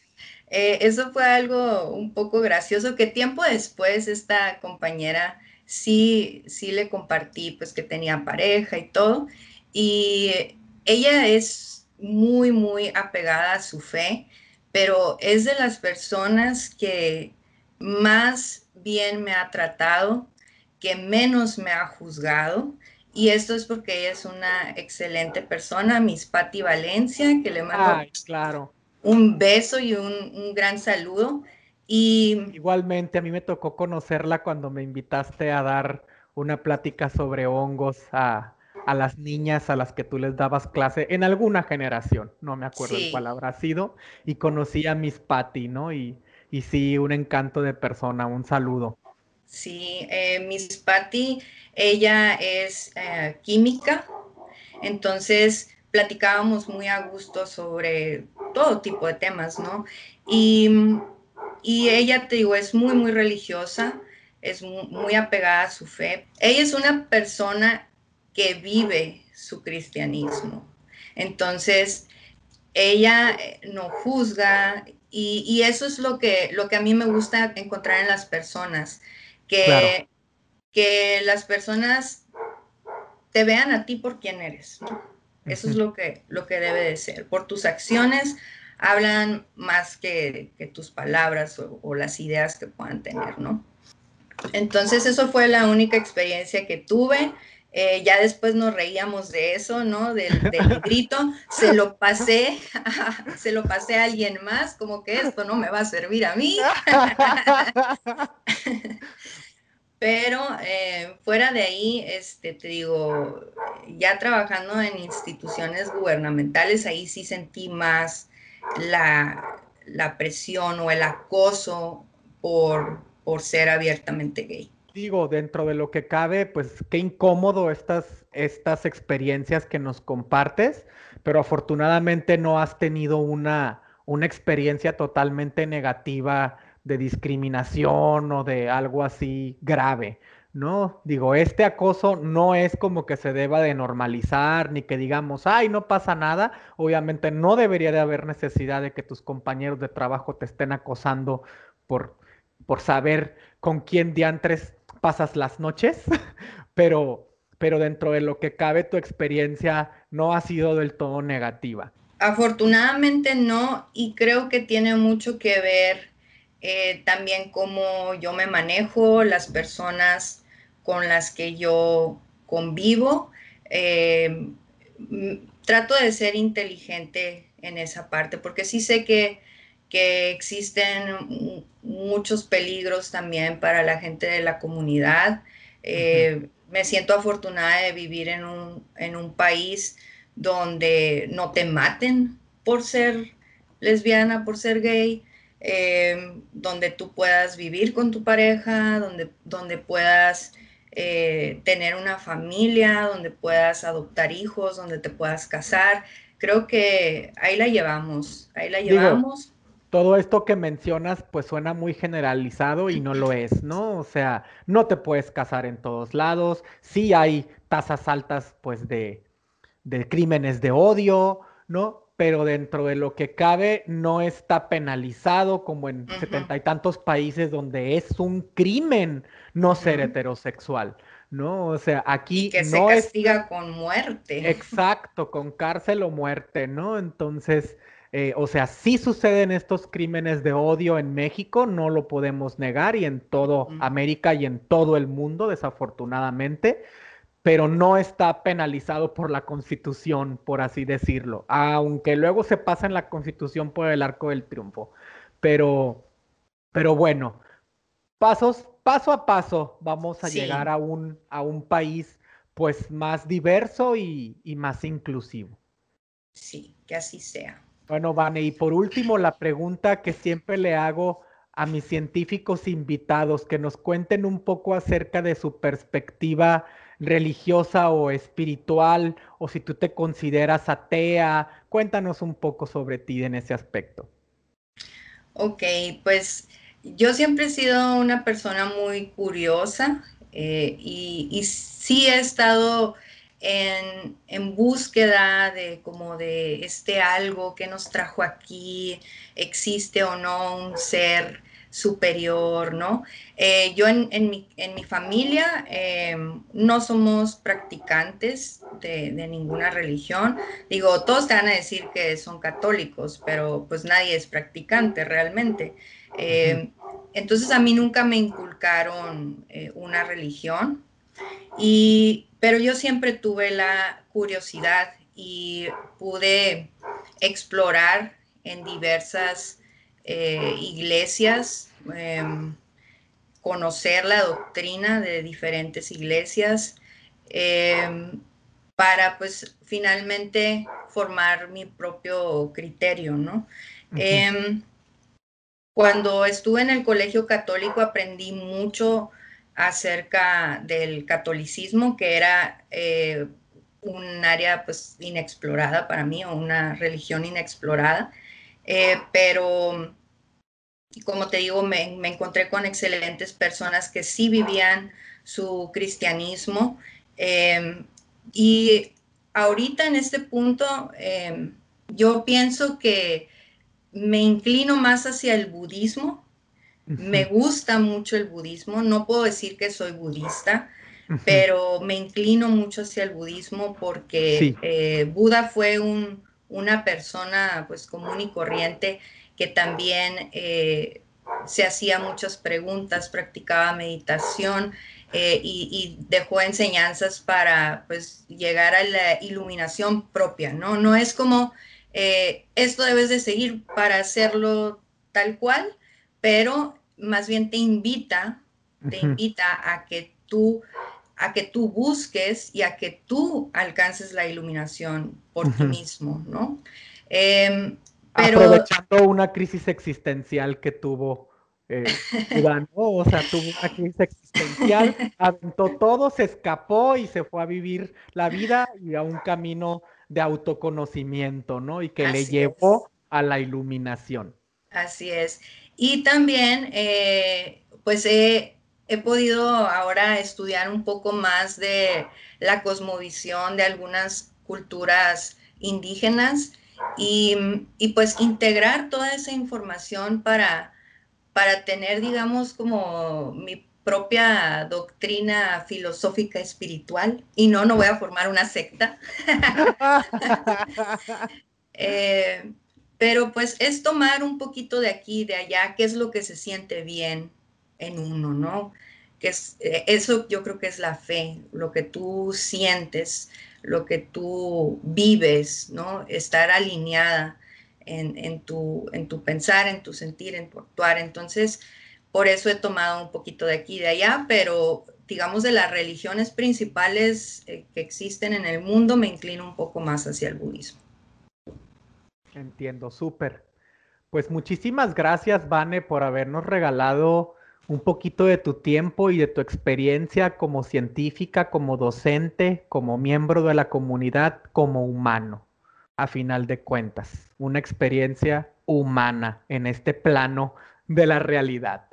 eh, eso fue algo un poco gracioso que tiempo después esta compañera sí, sí le compartí pues que tenía pareja y todo. Y ella es muy, muy apegada a su fe, pero es de las personas que más bien me ha tratado, que menos me ha juzgado. Y esto es porque ella es una excelente persona, Miss Patti Valencia, que le mando claro. Un beso y un, un gran saludo. Y igualmente a mí me tocó conocerla cuando me invitaste a dar una plática sobre hongos a, las niñas a las que tú les dabas clase en alguna generación, no me acuerdo en cuál habrá sido, y conocí a Miss Patty, ¿no? Y, y sí, un encanto de persona, un saludo. Sí, eh, Miss Patty, ella es eh, química, entonces platicábamos muy a gusto sobre todo tipo de temas, ¿no? Y y ella, te digo, es muy, muy religiosa, es muy, apegada a su fe. Ella es una persona que vive su cristianismo. Entonces, ella eh, no juzga y, eso es lo que, lo que a mí me gusta encontrar en las personas, que, que las personas te vean a ti por quien eres. Eso es lo que, lo que debe de ser, por tus acciones, hablan más que, tus palabras o, las ideas que puedan tener, ¿no? Entonces, eso fue la única experiencia que tuve. Eh, ya después nos reíamos de eso, ¿no? Del, del grito. Se lo pasé, se lo pasé a alguien más, como que esto no me va a servir a mí. Pero eh, fuera de ahí, este, te digo, ya trabajando en instituciones gubernamentales, ahí sí sentí más la, presión o el acoso por, por ser abiertamente gay. Digo, dentro de lo que cabe, pues qué incómodo estas, estas experiencias que nos compartes, pero afortunadamente no has tenido una, una experiencia totalmente negativa de discriminación o de algo así grave. ¿no? Digo, este acoso no es como que se deba de normalizar, ni que digamos, ay, no pasa nada. Obviamente no debería de haber necesidad de que tus compañeros de trabajo te estén acosando por, por saber con quién diantres pasas las noches, pero, pero dentro de lo que cabe tu experiencia no ha sido del todo negativa. Afortunadamente no, y creo que tiene mucho que ver eh, también cómo yo me manejo, las personas con las que yo convivo. Eh, trato de ser inteligente en esa parte, porque sí sé que, existen muchos peligros también para la gente de la comunidad. Eh, me siento afortunada de vivir en un, país donde no te maten por ser lesbiana, por ser gay, em, donde tú puedas vivir con tu pareja, donde, donde puedas eh, tener una familia, donde puedas adoptar hijos, donde te puedas casar. Creo que ahí la llevamos, ahí la llevamos. todo esto que mencionas pues suena muy generalizado y no lo es, ¿no? O sea, no te puedes casar en todos lados, sí hay tasas altas pues de, de crímenes de odio, ¿no? Pero dentro de lo que cabe no está penalizado como en setenta y tantos países donde es un crimen no ser heterosexual, ¿no? O sea, aquí que no se castiga con muerte. Exacto, con cárcel o muerte, ¿no? Entonces, eh, o sea, sí suceden estos crímenes de odio en México, no lo podemos negar, y en todo América y en todo el mundo, desafortunadamente pero no está penalizado por la constitución, por así decirlo, aunque luego se pasa en la constitución por el arco del triunfo. Pero, pero bueno, pasos, paso a paso vamos a llegar a un, a un país pues más diverso y, y más inclusivo. Sí, que así sea. Bueno, Vane, y por último, la pregunta que siempre le hago a mis científicos invitados, que nos cuenten un poco acerca de su perspectiva religiosa o espiritual, o si tú te consideras atea. Cuéntanos un poco sobre ti en ese aspecto. Ok, pues yo siempre he sido una persona muy curiosa eh, y, y, sí he estado en, en, búsqueda de como de este algo que nos trajo aquí, existe o no un ser superior, ¿no? Eh, yo en, mi, familia em, no somos practicantes de, ninguna religión. Digo, todos te van a decir que son católicos, pero pues nadie es practicante realmente. Em, entonces a mí nunca me inculcaron eh, una religión, y, pero yo siempre tuve la curiosidad y pude explorar en diversas eh, iglesias, em, conocer la doctrina de diferentes iglesias em, para pues finalmente formar mi propio criterio, ¿no? Em, cuando estuve en el colegio católico aprendí mucho acerca del catolicismo, que era eh, un área pues inexplorada para mí o una religión inexplorada. Eh, pero, como te digo, me, encontré con excelentes personas que sí vivían su cristianismo. Em, y ahorita en este punto, em, yo pienso que me inclino más hacia el budismo. Me gusta mucho el budismo. No puedo decir que soy budista, pero me inclino mucho hacia el budismo porque eh, Buda fue un, una persona pues común y corriente que también eh, se hacía muchas preguntas, practicaba meditación eh, y, dejó enseñanzas para pues llegar a la iluminación propia, ¿no? No es como eh, esto debes de seguir para hacerlo tal cual, pero más bien te invita, te invita a que tú a que tú busques y a que tú alcances la iluminación por ti mismo, ¿no? Em, pero... Aprovechando una crisis existencial que tuvo eh, O sea, tuvo una crisis existencial, aventó todo, se escapó y se fue a vivir la vida y a un camino de autoconocimiento, ¿no? Y que le llevó a la iluminación. Así es. Y también, eh, pues he he podido ahora estudiar un poco más de la cosmovisión de algunas culturas indígenas y, pues integrar toda esa información para, para tener, digamos, como mi propia doctrina filosófica espiritual. Y no, no voy a formar una secta. Eh, pero pues es tomar un poquito de aquí, de allá, qué es lo que se siente bien, en uno, ¿no? Que es, eh, eso yo creo que es la fe, lo que tú sientes, lo que tú vives, ¿no? Estar alineada en, tu, en tu pensar, en tu sentir, en tu actuar. Entonces, por eso he tomado un poquito de aquí y de allá, pero digamos de las religiones principales eh, que existen en el mundo, me inclino un poco más hacia el budismo. Entiendo, súper. Pues muchísimas gracias, Vane, por habernos regalado un poquito de tu tiempo y de tu experiencia como científica, como docente, como miembro de la comunidad, como humano, a final de cuentas. Una experiencia humana en este plano de la realidad.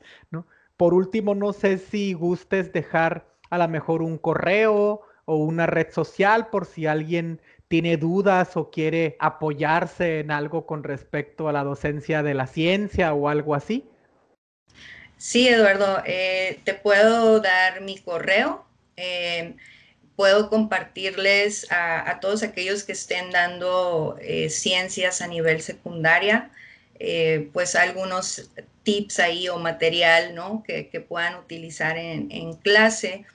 Por último, no sé si gustes dejar a lo mejor un correo o una red social por si alguien tiene dudas o quiere apoyarse en algo con respecto a la docencia de la ciencia o algo así. Sí, Eduardo, eh, te puedo dar mi correo. Eh, puedo compartirles a, todos aquellos que estén dando eh, ciencias a nivel secundaria, pues algunos tips ahí o material ¿no? que, puedan utilizar en, clase.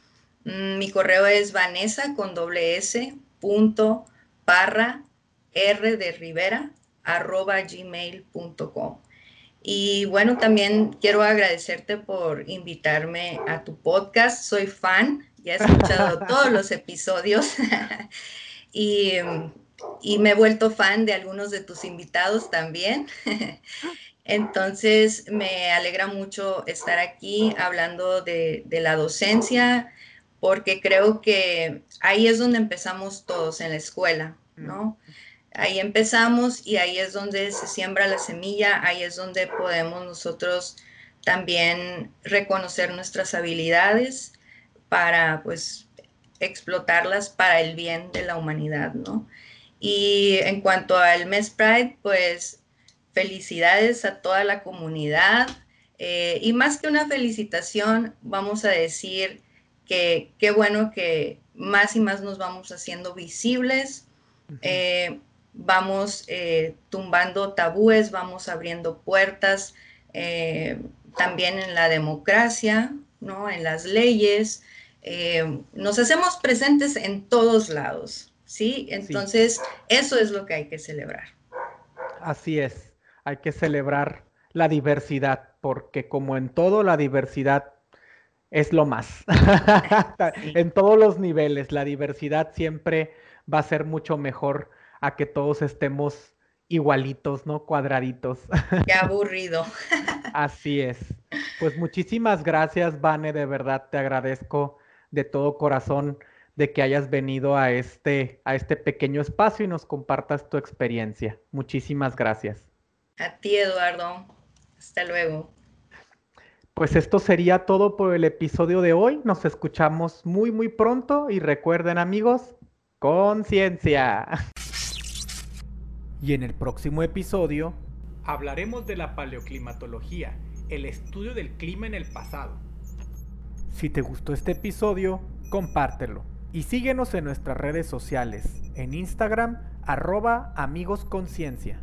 Mm, mi correo es vanessa con doble s punto barra r de rivera arroba gmail.com. Y bueno, también quiero agradecerte por invitarme a tu podcast. Soy fan, ya he escuchado todos los episodios y, y, me he vuelto fan de algunos de tus invitados también. Entonces, me alegra mucho estar aquí hablando de, de la docencia, porque creo que ahí es donde empezamos todos en la escuela, ¿no? Ahí empezamos y ahí es donde se siembra la semilla, ahí es donde podemos nosotros también reconocer nuestras habilidades para pues explotarlas para el bien de la humanidad, ¿no? Y en cuanto al Mes Pride, pues felicidades a toda la comunidad eh, y más que una felicitación, vamos a decir que qué bueno que más y más nos vamos haciendo visibles vamos eh, tumbando tabúes, vamos abriendo puertas eh, también en la democracia, ¿no? en las leyes. Eh, nos hacemos presentes en todos lados, ¿sí? Entonces, eso es lo que hay que celebrar. Así es, hay que celebrar la diversidad, porque como en todo, la diversidad es lo más. en todos los niveles, la diversidad siempre va a ser mucho mejor a que todos estemos igualitos, ¿no? Cuadraditos. Qué aburrido. Así es. Pues muchísimas gracias, Vane, de verdad te agradezco de todo corazón de que hayas venido a este, a este pequeño espacio y nos compartas tu experiencia. Muchísimas gracias. A ti, Eduardo. Hasta luego. Pues esto sería todo por el episodio de hoy. Nos escuchamos muy, muy pronto y recuerden amigos, conciencia. Y en el próximo episodio hablaremos de la paleoclimatología, el estudio del clima en el pasado. Si te gustó este episodio, compártelo y síguenos en nuestras redes sociales, en Instagram, arroba amigosconciencia.